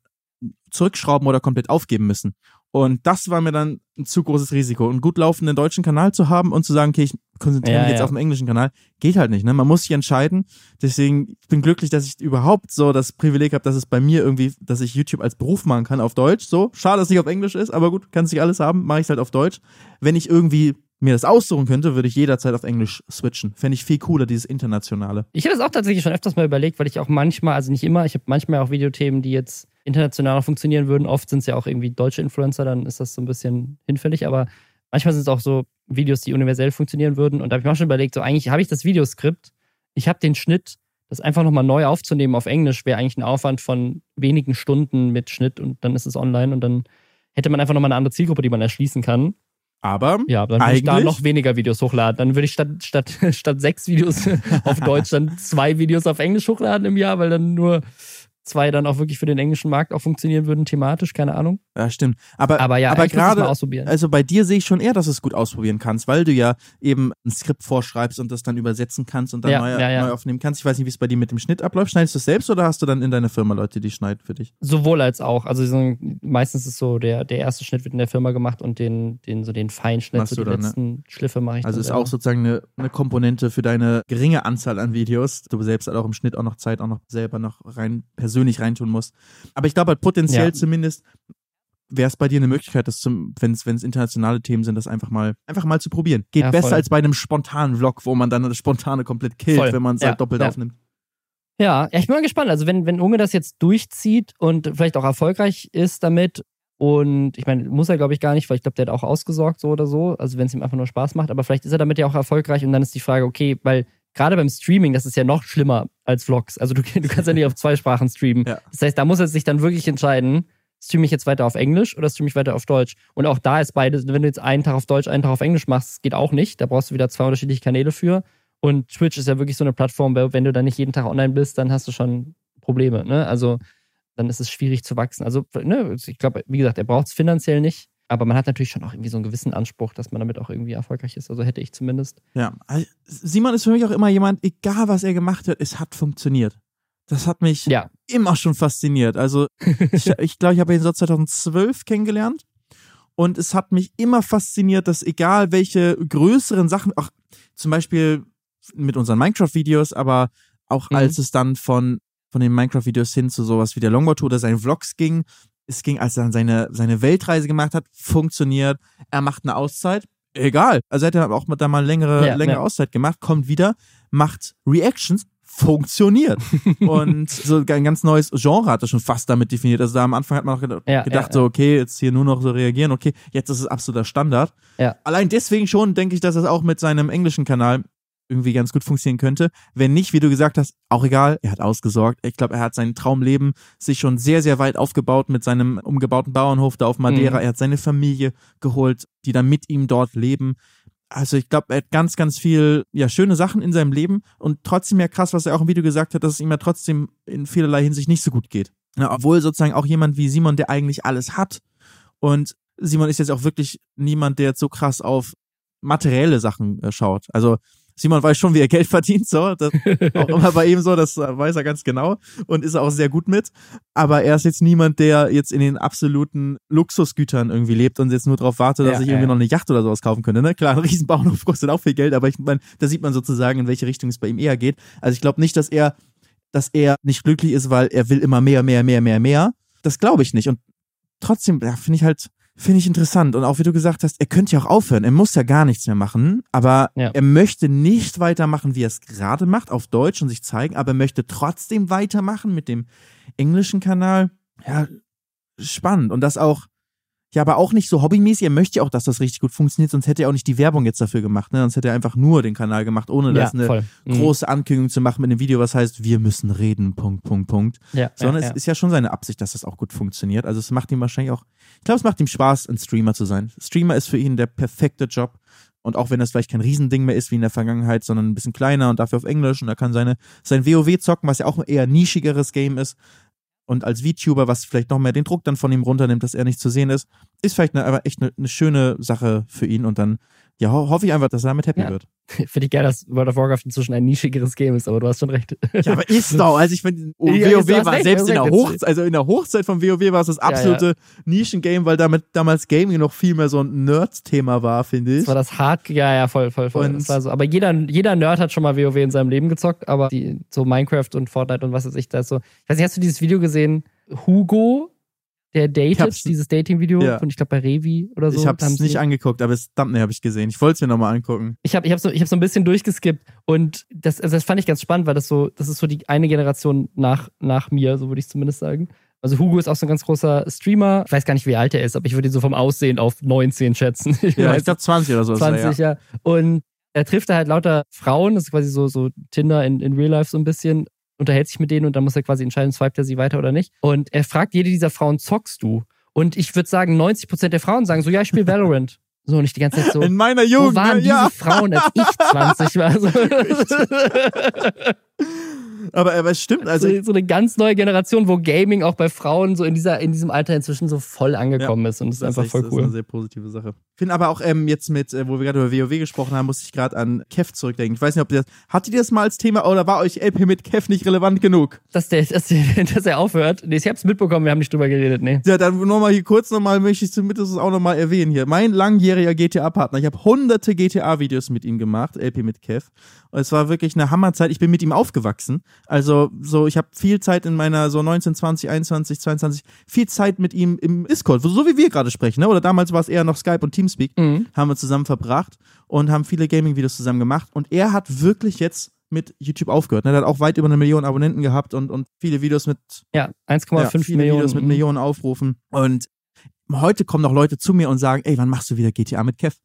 zurückschrauben oder komplett aufgeben müssen. Und das war mir dann ein zu großes Risiko. Einen gut laufenden deutschen Kanal zu haben und zu sagen, okay, ich konzentriere Ja, mich jetzt ja. auf den englischen Kanal, geht halt nicht. Ne? Man muss sich entscheiden. Deswegen, ich bin glücklich, dass ich überhaupt so das Privileg habe, dass es bei mir irgendwie, dass ich YouTube als Beruf machen kann auf Deutsch. So, schade, dass es nicht auf Englisch ist, aber gut, kann sich alles haben, mache ich halt auf Deutsch. Wenn ich irgendwie mir das aussuchen könnte, würde ich jederzeit auf Englisch switchen. Fände ich viel cooler, dieses Internationale. Ich habe das auch tatsächlich schon öfters mal überlegt, weil ich auch manchmal, also nicht immer, ich habe manchmal auch Videothemen, die jetzt international funktionieren würden. Oft sind es ja auch irgendwie deutsche Influencer, dann ist das so ein bisschen hinfällig, aber manchmal sind es auch so Videos, die universell funktionieren würden. Und da habe ich mir auch schon überlegt, so eigentlich habe ich das Videoskript, ich habe den Schnitt, das einfach nochmal neu aufzunehmen auf Englisch wäre eigentlich ein Aufwand von wenigen Stunden mit Schnitt und dann ist es online und dann hätte man einfach nochmal eine andere Zielgruppe, die man erschließen kann. Aber Ja, dann würde ich da noch weniger Videos hochladen. Dann würde ich statt, statt, statt sechs Videos auf Deutsch dann zwei Videos auf Englisch hochladen im Jahr, weil dann nur zwei dann auch wirklich für den englischen Markt auch funktionieren würden, thematisch, keine Ahnung. Ja, stimmt. Aber, Aber ja, aber gerade, also bei dir sehe ich schon eher, dass du es gut ausprobieren kannst, weil du ja eben ein Skript vorschreibst und das dann übersetzen kannst und dann Ja, neu, ja, neu aufnehmen kannst. Ich weiß nicht, wie es bei dir mit dem Schnitt abläuft. Schneidest du es selbst oder hast du dann in deiner Firma Leute, die schneiden für dich? Sowohl als auch. Also so, meistens ist so, der, der erste Schnitt wird in der Firma gemacht und den, den, so den Feinschnitt, Machst so die ne? letzten Schliffe mache ich Also ist auch sozusagen eine, eine Komponente für deine geringe Anzahl an Videos. Du selbst halt auch im Schnitt auch noch Zeit auch noch selber noch rein persönlich reintun musst. Aber ich glaube halt potenziell Ja. zumindest wäre es bei dir eine Möglichkeit, das zum, wenn es wenn es internationale Themen sind, das einfach mal einfach mal zu probieren. Geht Ja, besser voll. als bei einem spontanen Vlog, wo man dann das spontane komplett killt, Voll. wenn man es Ja, halt doppelt ja. aufnimmt. Ja, ja, ich bin mal gespannt. Also wenn, wenn Unge das jetzt durchzieht und vielleicht auch erfolgreich ist damit und ich meine, muss er glaube ich gar nicht, weil ich glaube, der hat auch ausgesorgt so oder so, also wenn es ihm einfach nur Spaß macht, aber vielleicht ist er damit ja auch erfolgreich und dann ist die Frage, okay, weil gerade beim Streaming, das ist ja noch schlimmer als Vlogs. Also du, du kannst ja nicht auf zwei Sprachen streamen. Ja. Das heißt, da muss er sich dann wirklich entscheiden, streame ich jetzt weiter auf Englisch oder streame ich weiter auf Deutsch? Und auch da ist beides, wenn du jetzt einen Tag auf Deutsch, einen Tag auf Englisch machst, geht auch nicht. Da brauchst du wieder zwei unterschiedliche Kanäle für. Und Twitch ist ja wirklich so eine Plattform, weil wenn du da nicht jeden Tag online bist, dann hast du schon Probleme. Ne? Also dann ist es schwierig zu wachsen. Also ne, ich glaube, wie gesagt, er braucht es finanziell nicht. Aber man hat natürlich schon auch irgendwie so einen gewissen Anspruch, dass man damit auch irgendwie erfolgreich ist. Also hätte ich zumindest. Ja, also Simon ist für mich auch immer jemand, egal was er gemacht hat, es hat funktioniert. Das hat mich Ja. immer schon fasziniert. Also ich glaube, ich, glaub, ich habe ihn so 2012 kennengelernt und es hat mich immer fasziniert, dass egal welche größeren Sachen, auch zum Beispiel mit unseren Minecraft-Videos, aber auch Mhm. als es dann von, von den Minecraft-Videos hin zu sowas wie der Longboard Tour oder seinen Vlogs ging, es ging, als er dann seine, seine Weltreise gemacht hat, funktioniert, er macht eine Auszeit, egal. Also er hat auch mal da mal längere, Ja, längere ja. Auszeit gemacht, kommt wieder, macht Reactions, funktioniert. und so ein ganz neues Genre hat er schon fast damit definiert. Also da am Anfang hat man auch gedacht, Ja, gedacht so, okay, jetzt hier nur noch so reagieren, okay, jetzt ist es absoluter Standard. Allein deswegen schon denke ich, dass es auch mit seinem englischen Kanal irgendwie ganz gut funktionieren könnte. Wenn nicht, wie du gesagt hast, auch egal, er hat ausgesorgt. Ich glaube, er hat sein Traumleben sich schon sehr, sehr weit aufgebaut mit seinem umgebauten Bauernhof da auf Madeira. Mhm. Er hat seine Familie geholt, die dann mit ihm dort leben. Also ich glaube, er hat ganz, ganz viel, ja, schöne Sachen in seinem Leben und trotzdem ja krass, was er auch im Video gesagt hat, dass es ihm ja trotzdem in vielerlei Hinsicht nicht so gut geht. Ja, obwohl sozusagen auch jemand wie Simon, der eigentlich alles hat und Simon ist jetzt auch wirklich niemand, der jetzt so krass auf materielle Sachen äh, schaut. Also Simon weiß schon, wie er Geld verdient, so. Das auch immer bei ihm so, das äh, weiß er ganz genau und ist auch sehr gut mit. Aber er ist jetzt niemand, der jetzt in den absoluten Luxusgütern irgendwie lebt und jetzt nur darauf wartet, dass Ja, ich irgendwie ja. noch eine Yacht oder sowas kaufen könnte. Ne? Klar, ein Riesenbauernhof kostet auch viel Geld, aber ich meine, da sieht man sozusagen, in welche Richtung es bei ihm eher geht. Also ich glaube nicht, dass er, dass er nicht glücklich ist, weil er will immer mehr, mehr, mehr, mehr, mehr. Das glaube ich nicht. Und trotzdem, ja, finde ich halt, finde ich interessant. Und auch wie du gesagt hast, er könnte ja auch aufhören. Er muss ja gar nichts mehr machen. Aber Ja. er möchte nicht weitermachen, wie er es gerade macht, auf Deutsch und sich zeigen, aber er möchte trotzdem weitermachen mit dem englischen Kanal. Ja, spannend. Und das auch, ja, aber auch nicht so hobbymäßig. Er möchte ja auch, dass das richtig gut funktioniert, sonst hätte er auch nicht die Werbung jetzt dafür gemacht. Ne? Sonst hätte er einfach nur den Kanal gemacht, ohne Ja, das eine voll. Mhm. große Ankündigung zu machen mit einem Video, was heißt, wir müssen reden, Punkt, Punkt, Punkt. Ja, Sondern ja, es ja. ist ja schon seine Absicht, dass das auch gut funktioniert. Also es macht ihm wahrscheinlich auch, ich glaube, es macht ihm Spaß, ein Streamer zu sein. Streamer ist für ihn der perfekte Job. Und auch wenn das vielleicht kein Riesending mehr ist wie in der Vergangenheit, sondern ein bisschen kleiner und dafür auf Englisch und er kann seine, sein WoW zocken, was ja auch ein eher nischigeres Game ist. Und als VTuber, was vielleicht noch mehr den Druck dann von ihm runternimmt, dass er nicht zu sehen ist, ist vielleicht eine, aber echt eine, eine schöne Sache für ihn. Und dann Ja, ho hoffe ich einfach, dass er damit happy Ja. wird. Finde ich geil, dass World of Warcraft inzwischen ein nischigeres Game ist, aber du hast schon recht. Ja, aber ist doch. Also ich finde, Ja, du WoW war recht, selbst in der. Hochzeit, also in der Hochzeit von WoW war es das Ja, ja. absolute Nischengame, weil damit damals Gaming noch viel mehr so ein Nerd-Thema war, finde ich. Das war das hart, ja, ja, voll, voll, voll. Und- so. Aber jeder, jeder Nerd hat schon mal WoW in seinem Leben gezockt, aber die, so Minecraft und Fortnite und was weiß ich, da so. Ich weiß nicht, hast du dieses Video gesehen? Hugo, der datet, dieses Dating-Video Ja. von, ich glaube, bei Revi oder so. ich habe es nicht angeguckt, aber das Thumbnail habe ich gesehen. Ich wollte es mir nochmal angucken. Ich habe ich hab so, ich hab so ein bisschen durchgeskippt und das, also das fand ich ganz spannend, weil das so, das ist so die eine Generation nach, nach mir, so würde ich zumindest sagen. Also Hugo ist auch so ein ganz großer Streamer. Ich weiß gar nicht, wie alt er ist, aber ich würde ihn so vom Aussehen auf 19 schätzen. Ich Ja, weiß ich glaube 20 oder so. ist er, 20, ja. Und er trifft da halt lauter Frauen, das ist quasi so, so Tinder in, in Real Life so ein bisschen, unterhält sich mit denen und dann muss er quasi entscheiden, swipet er sie weiter oder nicht. Und er fragt jede dieser Frauen, zockst du? Und ich würde sagen, 90% der Frauen sagen so, ja, ich spiele Valorant. So, und ich die ganze Zeit so, In meiner wo Jugend, waren ne? diese ja. Frauen, als ich 20 war? So, Aber, aber es stimmt, also so, so eine ganz neue Generation, wo Gaming auch bei Frauen so in, dieser, in diesem Alter inzwischen so voll angekommen ist. Und das ist einfach voll Das ist eine cool. sehr positive Sache. Ich finde aber auch ähm, jetzt mit, äh, wo wir gerade über WoW gesprochen haben, musste ich gerade an Kev zurückdenken. Ich weiß nicht, ob ihr das, hattet ihr das mal als Thema oder war euch LP mit Kev nicht relevant genug? Dass, der, dass, der, dass er aufhört. Nee, ich hab's mitbekommen, wir haben nicht drüber geredet, nee. Ja, dann nochmal hier kurz nochmal, möchte ich zumindest auch nochmal erwähnen hier. Mein langjähriger GTA-Partner. Ich habe hunderte GTA-Videos mit ihm gemacht, LP mit Kev. Und es war wirklich eine Hammerzeit. Ich bin mit ihm aufgewachsen. Also so, ich habe viel Zeit in meiner so 19, 20, 21, 22, viel Zeit mit ihm im Discord, so wie wir gerade sprechen. Ne? Oder damals war es eher noch Skype und Teamspeak. Mhm. Haben wir zusammen verbracht und haben viele Gaming-Videos zusammen gemacht. Und er hat wirklich jetzt mit YouTube aufgehört. Ne? Er hat auch weit über eine Million Abonnenten gehabt und, und viele Videos mit Ja, 1,5 ja, viele Millionen. Videos mit Mhm. Millionen Aufrufen. Und heute kommen noch Leute zu mir und sagen, ey, wann machst du wieder GTA mit Kev?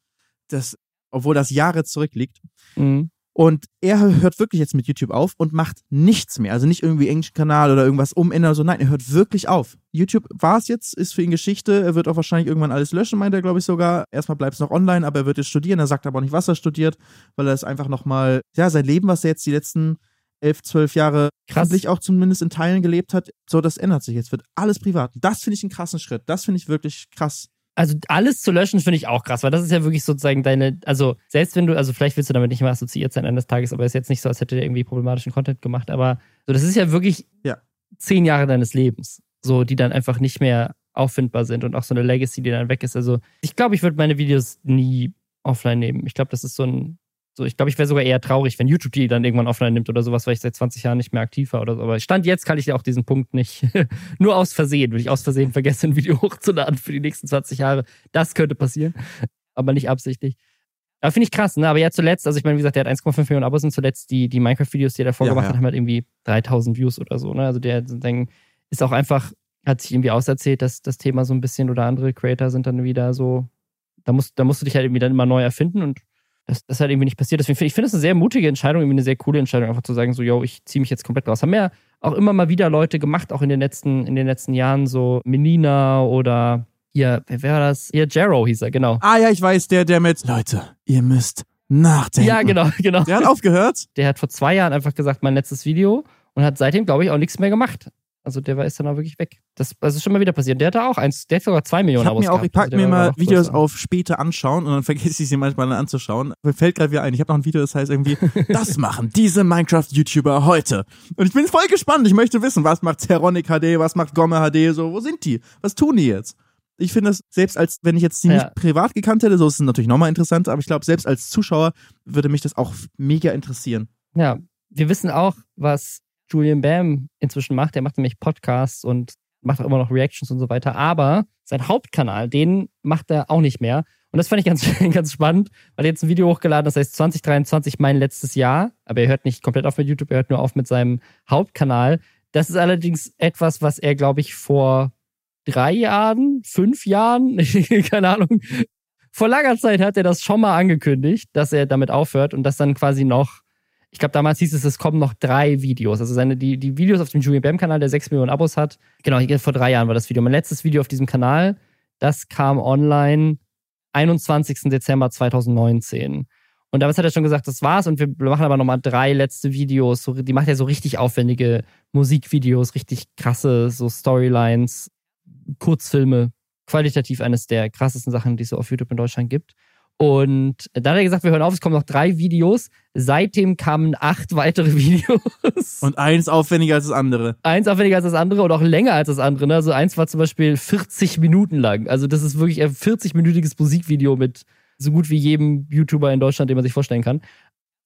Das, obwohl das Jahre zurückliegt. Mhm. Und er hört wirklich jetzt mit YouTube auf und macht nichts mehr. Also nicht irgendwie englischen Kanal oder irgendwas umändern oder so. Nein, er hört wirklich auf. YouTube war es jetzt, ist für ihn Geschichte. Er wird auch wahrscheinlich irgendwann alles löschen, meint er, glaube ich sogar. Erstmal bleibt es noch online, aber er wird jetzt studieren. Er sagt aber auch nicht, was er studiert, weil er es einfach nochmal, ja, sein Leben, was er jetzt die letzten elf, zwölf Jahre Krass. sich auch zumindest in Teilen gelebt hat, so, das ändert sich jetzt. Wird alles privat. Das finde ich einen krassen Schritt. Das finde ich wirklich krass. Also alles zu löschen finde ich auch krass, weil das ist ja wirklich sozusagen deine, also selbst wenn du, also vielleicht willst du damit nicht mehr assoziiert sein eines Tages, aber ist jetzt nicht so, als hätte der irgendwie problematischen Content gemacht, aber so, das ist ja wirklich Ja. zehn Jahre deines Lebens, so, die dann einfach nicht mehr auffindbar sind und auch so eine Legacy, die dann weg ist. Also ich glaube, ich würde meine Videos nie offline nehmen. Ich glaube, das ist so ein, so, ich glaube, ich wäre sogar eher traurig, wenn YouTube die dann irgendwann offline nimmt oder sowas, weil ich seit 20 Jahren nicht mehr aktiv war oder so. Aber Stand jetzt kann ich ja auch diesen Punkt nicht. Nur aus Versehen, würde ich aus Versehen vergessen, ein Video hochzuladen für die nächsten 20 Jahre. Das könnte passieren, aber nicht absichtlich. Aber finde ich krass, ne? Aber ja, zuletzt, also ich meine, wie gesagt, der hat 1,5 Millionen Abos und zuletzt die, die Minecraft-Videos, die er davor Ja, gemacht ja. hat, haben halt irgendwie 3000 Views oder so, ne? Also der dann ist auch einfach, hat sich irgendwie auserzählt, dass das Thema so ein bisschen oder andere Creator sind dann wieder so, da musst, da musst du dich halt irgendwie dann immer neu erfinden und das, das ist halt irgendwie nicht passiert. Deswegen finde ich finde es eine sehr mutige Entscheidung, irgendwie eine sehr coole Entscheidung, einfach zu sagen, so, yo, ich ziehe mich jetzt komplett raus. Haben ja auch immer mal wieder Leute gemacht, auch in den letzten, in den letzten Jahren, so Menina oder hier, wer, war das? Hier, Jero hieß er, genau. Ah ja, ich weiß, der, der mit, Leute, ihr müsst nachdenken. Ja, genau, genau. Der hat aufgehört. Der hat vor zwei Jahren einfach gesagt, mein letztes Video und hat seitdem, glaube ich, auch nichts mehr gemacht. Also der war ist dann auch wirklich weg. Das, das ist schon mal wieder passiert. Der hatte auch eins, der hat sogar zwei Ich Millionen habe mir auch, ich packe Also mir mal Videos auf später anschauen und dann vergesse ich sie manchmal dann anzuschauen. Mir fällt gerade wieder ein, ich habe noch ein Video, das heißt irgendwie, das machen diese Minecraft-YouTuber heute. Und ich bin voll gespannt. Ich möchte wissen, was macht Zeronic HD, was macht Gomme HD, so, wo sind die? Was tun die jetzt? Ich finde das, selbst als, wenn ich jetzt die Ja. nicht privat gekannt hätte, so ist es natürlich nochmal interessanter, aber ich glaube, selbst als Zuschauer würde mich das auch mega interessieren. Ja, wir wissen auch, was Julian Bam inzwischen macht. Er macht nämlich Podcasts und macht auch immer noch Reactions und so weiter. Aber sein Hauptkanal, den macht er auch nicht mehr. Und das fand ich ganz, ganz spannend, weil er jetzt ein Video hochgeladen, das heißt 2023 mein letztes Jahr. Aber er hört nicht komplett auf mit YouTube, er hört nur auf mit seinem Hauptkanal. Das ist allerdings etwas, was er, glaube ich, vor drei Jahren, fünf Jahren, keine Ahnung, vor langer Zeit hat er das schon mal angekündigt, dass er damit aufhört und das dann quasi noch ich glaube, damals hieß es, es kommen noch drei Videos. Also seine, die, die Videos auf dem Julian Bam-Kanal, der 6 Millionen Abos hat. Genau, vor drei Jahren war das Video. Mein letztes Video auf diesem Kanal, das kam online 21. Dezember 2019. Und damals hat er schon gesagt, das war's und wir machen aber nochmal drei letzte Videos. Die macht ja so richtig aufwendige Musikvideos, richtig krasse so Storylines, Kurzfilme. Qualitativ eines der krassesten Sachen, die es so auf YouTube in Deutschland gibt. Und dann hat er gesagt, wir hören auf, es kommen noch drei Videos. Seitdem kamen acht weitere Videos. Und eins aufwendiger als das andere. Eins aufwendiger als das andere und auch länger als das andere. Ne? Also eins war zum Beispiel 40 Minuten lang. Also das ist wirklich ein 40-minütiges Musikvideo mit so gut wie jedem YouTuber in Deutschland, den man sich vorstellen kann.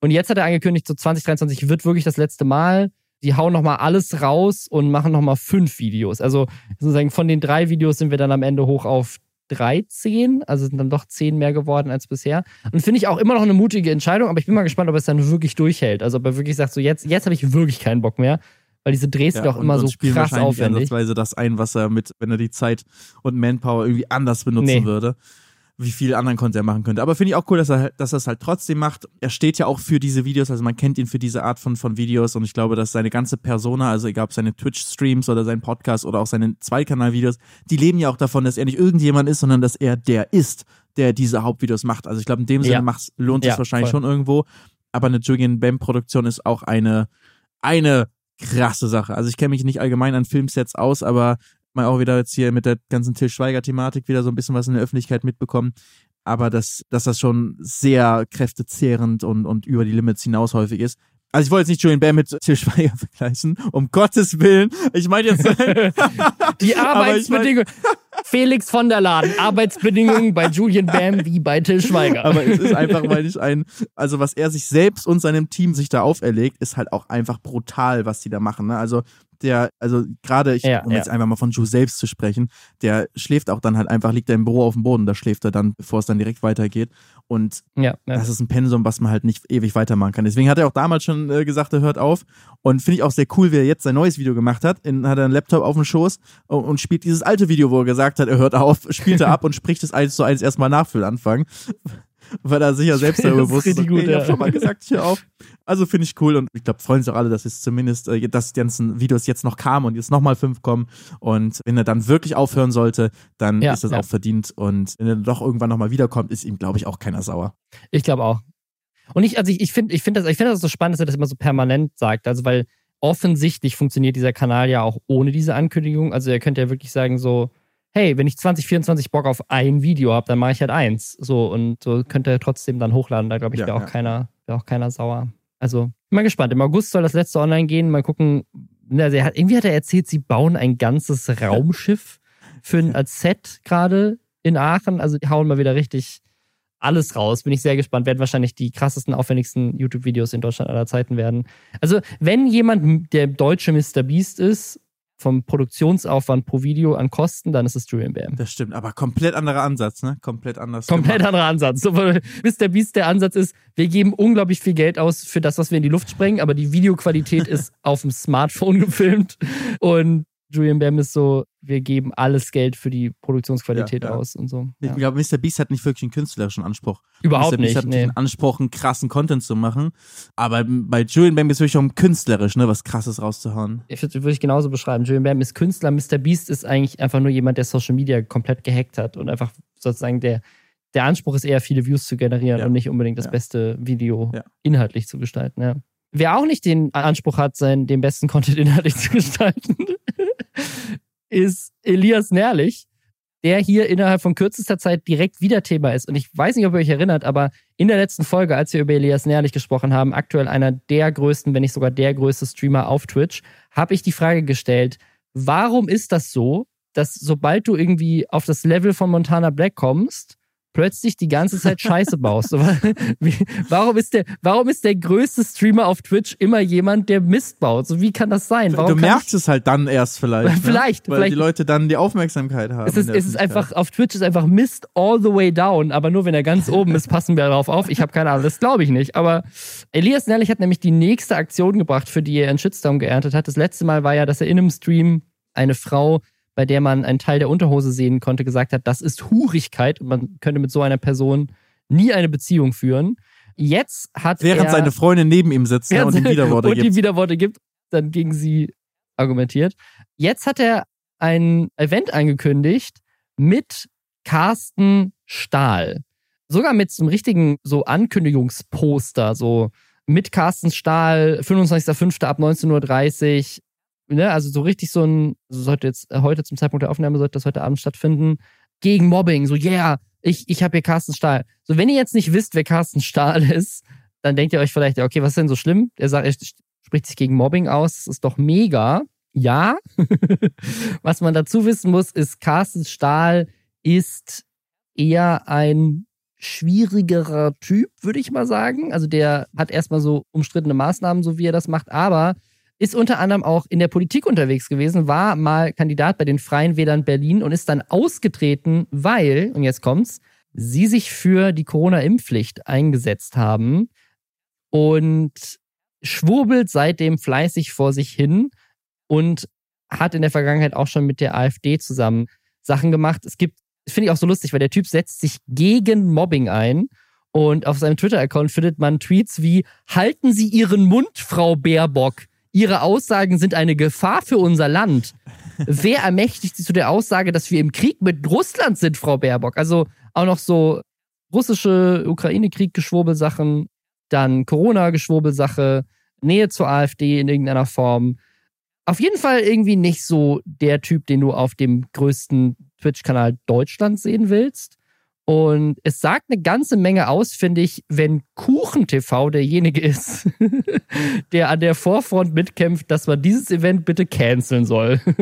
Und jetzt hat er angekündigt, so 2023 wird wirklich das letzte Mal. Die hauen nochmal alles raus und machen nochmal fünf Videos. Also sozusagen von den drei Videos sind wir dann am Ende hoch auf 13, also sind dann doch 10 mehr geworden als bisher. Und finde ich auch immer noch eine mutige Entscheidung, aber ich bin mal gespannt, ob er es dann wirklich durchhält. Also ob er wirklich sagt, so jetzt, jetzt habe ich wirklich keinen Bock mehr. Weil diese Drehs sind Ja, auch und- immer so krass aufwendig. ansatzweise das ein, was er mit, wenn er die Zeit und Manpower irgendwie anders benutzen Nee. würde, wie viel anderen Content er machen könnte. Aber finde ich auch cool, dass er, dass er es halt trotzdem macht. Er steht ja auch für diese Videos, also man kennt ihn für diese Art von, von Videos und ich glaube, dass seine ganze Persona, also egal ob seine Twitch-Streams oder sein Podcast oder auch seine Zweikanal-Videos, die leben ja auch davon, dass er nicht irgendjemand ist, sondern dass er der ist, der diese Hauptvideos macht. Also ich glaube, in dem Sinne Ja. macht's, lohnt es Ja, wahrscheinlich voll. schon irgendwo. Aber eine Julian Bam Produktion ist auch eine, eine krasse Sache. Also ich kenne mich nicht allgemein an Filmsets aus, aber mal auch wieder jetzt hier mit der ganzen Till Schweiger-Thematik wieder so ein bisschen was in der Öffentlichkeit mitbekommen. Aber dass, dass das schon sehr kräftezehrend und, und über die Limits hinaus häufig ist. Also ich wollte jetzt nicht Julian Bam mit Till Schweiger vergleichen, um Gottes Willen. Ich meine jetzt, Die Arbeitsbedingungen. Felix von der Laden. Arbeitsbedingungen bei Julian Bam wie bei Till Schweiger. aber es ist einfach, weil ich ein, also was er sich selbst und seinem Team sich da auferlegt, ist halt auch einfach brutal, was die da machen. Ne? Also der, also gerade, ich, Ja, um ja. jetzt einfach mal von Ju selbst zu sprechen, der schläft auch dann halt einfach, liegt er im Büro auf dem Boden, da schläft er dann, bevor es dann direkt weitergeht. Und ja, das ist ein Pensum, was man halt nicht ewig weitermachen kann. Deswegen hat er auch damals schon äh, gesagt, er hört auf. Und finde ich auch sehr cool, wie er jetzt sein neues Video gemacht hat. In, hat er einen Laptop auf dem Schoß und, und spielt dieses alte Video, wo er gesagt hat, er hört auf, spielt er ab und spricht es eins zu eins erstmal nach für den Anfang. Weil er sich ja selbst darüber bewusst ist. richtig okay, gut, ich ja. hab schon mal gesagt, hör auf. Also finde ich cool und ich glaube, freuen sich auch alle, dass es zumindest, äh, dass die ganzen Videos jetzt noch kamen und jetzt nochmal fünf kommen. Und wenn er dann wirklich aufhören sollte, dann Ja, ist das ja. auch verdient. Und wenn er doch irgendwann nochmal wiederkommt, ist ihm, glaube ich, auch keiner sauer. Ich glaube auch. Und ich, also ich, ich finde ich find das, ich find das so spannend, dass er das immer so permanent sagt. Also, weil offensichtlich funktioniert dieser Kanal ja auch ohne diese Ankündigung. Also, er könnte ja wirklich sagen, so, hey, wenn ich 2024 Bock auf ein Video habe, dann mache ich halt eins. So, und so könnte er trotzdem dann hochladen. Da glaube ich, Ja, wäre auch, ja. keiner, wär auch keiner sauer. Also, bin mal gespannt. Im August soll das letzte online gehen. Mal gucken. Na, Also hat, irgendwie hat er erzählt, sie bauen ein ganzes Raumschiff für ein Set gerade in Aachen. Also, die hauen mal wieder richtig alles raus. Bin ich sehr gespannt. Werden wahrscheinlich die krassesten, aufwendigsten YouTube-Videos in Deutschland aller Zeiten werden. Also, wenn jemand der deutsche Mr. Beast ist, vom Produktionsaufwand pro Video an Kosten, dann ist es Julian Bam. Das stimmt, aber komplett anderer Ansatz, ne? Komplett anders. Komplett gemacht. anderer Ansatz. So, Mr. Beast der Ansatz ist, wir geben unglaublich viel Geld aus für das, was wir in die Luft sprengen, aber die Videoqualität ist auf dem Smartphone gefilmt. Und Julian Bam ist so, wir geben alles Geld für die Produktionsqualität Ja, ja. aus und so. Ich Ja. glaube, Mr. Beast hat nicht wirklich einen künstlerischen Anspruch. Überhaupt Mr. Beast nicht. hat Nee. den Anspruch, einen krassen Content zu machen. Aber bei Julian Bam geht es wirklich um künstlerisch, ne? Was krasses rauszuhauen. Ich würde würd ich genauso beschreiben. Julian Bam ist Künstler, Mr. Beast ist eigentlich einfach nur jemand, der Social Media komplett gehackt hat und einfach sozusagen der, der Anspruch ist eher, viele Views zu generieren Ja. und nicht unbedingt das Ja. beste Video Ja. inhaltlich zu gestalten. Wer auch nicht den Anspruch hat, sein, den besten Content inhaltlich zu gestalten, ist Elias Nährlich, der hier innerhalb von kürzester Zeit direkt wieder Thema ist. Und ich weiß nicht, ob ihr euch erinnert, aber in der letzten Folge, als wir über Elias Nährlich gesprochen haben, aktuell einer der größten, wenn nicht sogar der größte Streamer auf Twitch, habe ich die Frage gestellt, warum ist das so, dass sobald du irgendwie auf das Level von Montana Black kommst, plötzlich die ganze Zeit Scheiße baust. Warum, ist der, warum ist der größte Streamer auf Twitch immer jemand, der Mist baut? So, wie kann das sein? Warum du merkst es halt dann erst vielleicht. Ne? Vielleicht, Weil vielleicht. die Leute dann die Aufmerksamkeit haben. Es ist, es ist einfach, auf Twitch ist einfach Mist all the way down, aber nur wenn er ganz oben ist, passen wir darauf auf. Ich habe keine Ahnung, das glaube ich nicht. Aber Elias Nerlich hat nämlich die nächste Aktion gebracht, für die er einen Shitstorm geerntet hat. Das letzte Mal war ja, dass er in einem Stream eine Frau, bei der man einen Teil der Unterhose sehen konnte, gesagt hat, das ist Hurigkeit und man könnte mit so einer Person nie eine Beziehung führen. Jetzt hat Während er seine Freundin neben ihm sitzt ne, und ihm Widerworte und gibt. ihm Widerworte gibt, dann gegen sie argumentiert. Jetzt hat er ein Event angekündigt mit Carsten Stahl. Sogar mit so einem richtigen so Ankündigungsposter, so mit Carsten Stahl, 25.05. ab 19.30 Uhr. Ne? Also so richtig so ein, also sollte jetzt äh, heute zum Zeitpunkt der Aufnahme, sollte das heute Abend stattfinden, gegen Mobbing. So, yeah, ich, ich habe hier Carsten Stahl. So, wenn ihr jetzt nicht wisst, wer Carsten Stahl ist, dann denkt ihr euch vielleicht, okay, was ist denn so schlimm? Er sagt, er spricht sich gegen Mobbing aus, das ist doch mega. Ja. was man dazu wissen muss, ist, Carsten Stahl ist eher ein schwierigerer Typ, würde ich mal sagen. Also der hat erstmal so umstrittene Maßnahmen, so wie er das macht, aber ist unter anderem auch in der Politik unterwegs gewesen, war mal Kandidat bei den Freien Wählern Berlin und ist dann ausgetreten, weil, und jetzt kommt's, sie sich für die Corona-Impfpflicht eingesetzt haben und schwurbelt seitdem fleißig vor sich hin und hat in der Vergangenheit auch schon mit der AfD zusammen Sachen gemacht. Es gibt, finde ich auch so lustig, weil der Typ setzt sich gegen Mobbing ein und auf seinem Twitter-Account findet man Tweets wie Halten Sie Ihren Mund, Frau Baerbock. Ihre Aussagen sind eine Gefahr für unser Land. Wer ermächtigt Sie zu der Aussage, dass wir im Krieg mit Russland sind, Frau Baerbock? Also auch noch so russische Ukraine-Krieg-Geschwurbelsachen, dann Corona-Geschwurbelsache, Nähe zur AfD in irgendeiner Form. Auf jeden Fall irgendwie nicht so der Typ, den du auf dem größten Twitch-Kanal Deutschlands sehen willst. Und es sagt eine ganze Menge aus, finde ich, wenn KuchenTV derjenige ist, der an der Vorfront mitkämpft, dass man dieses Event bitte canceln soll.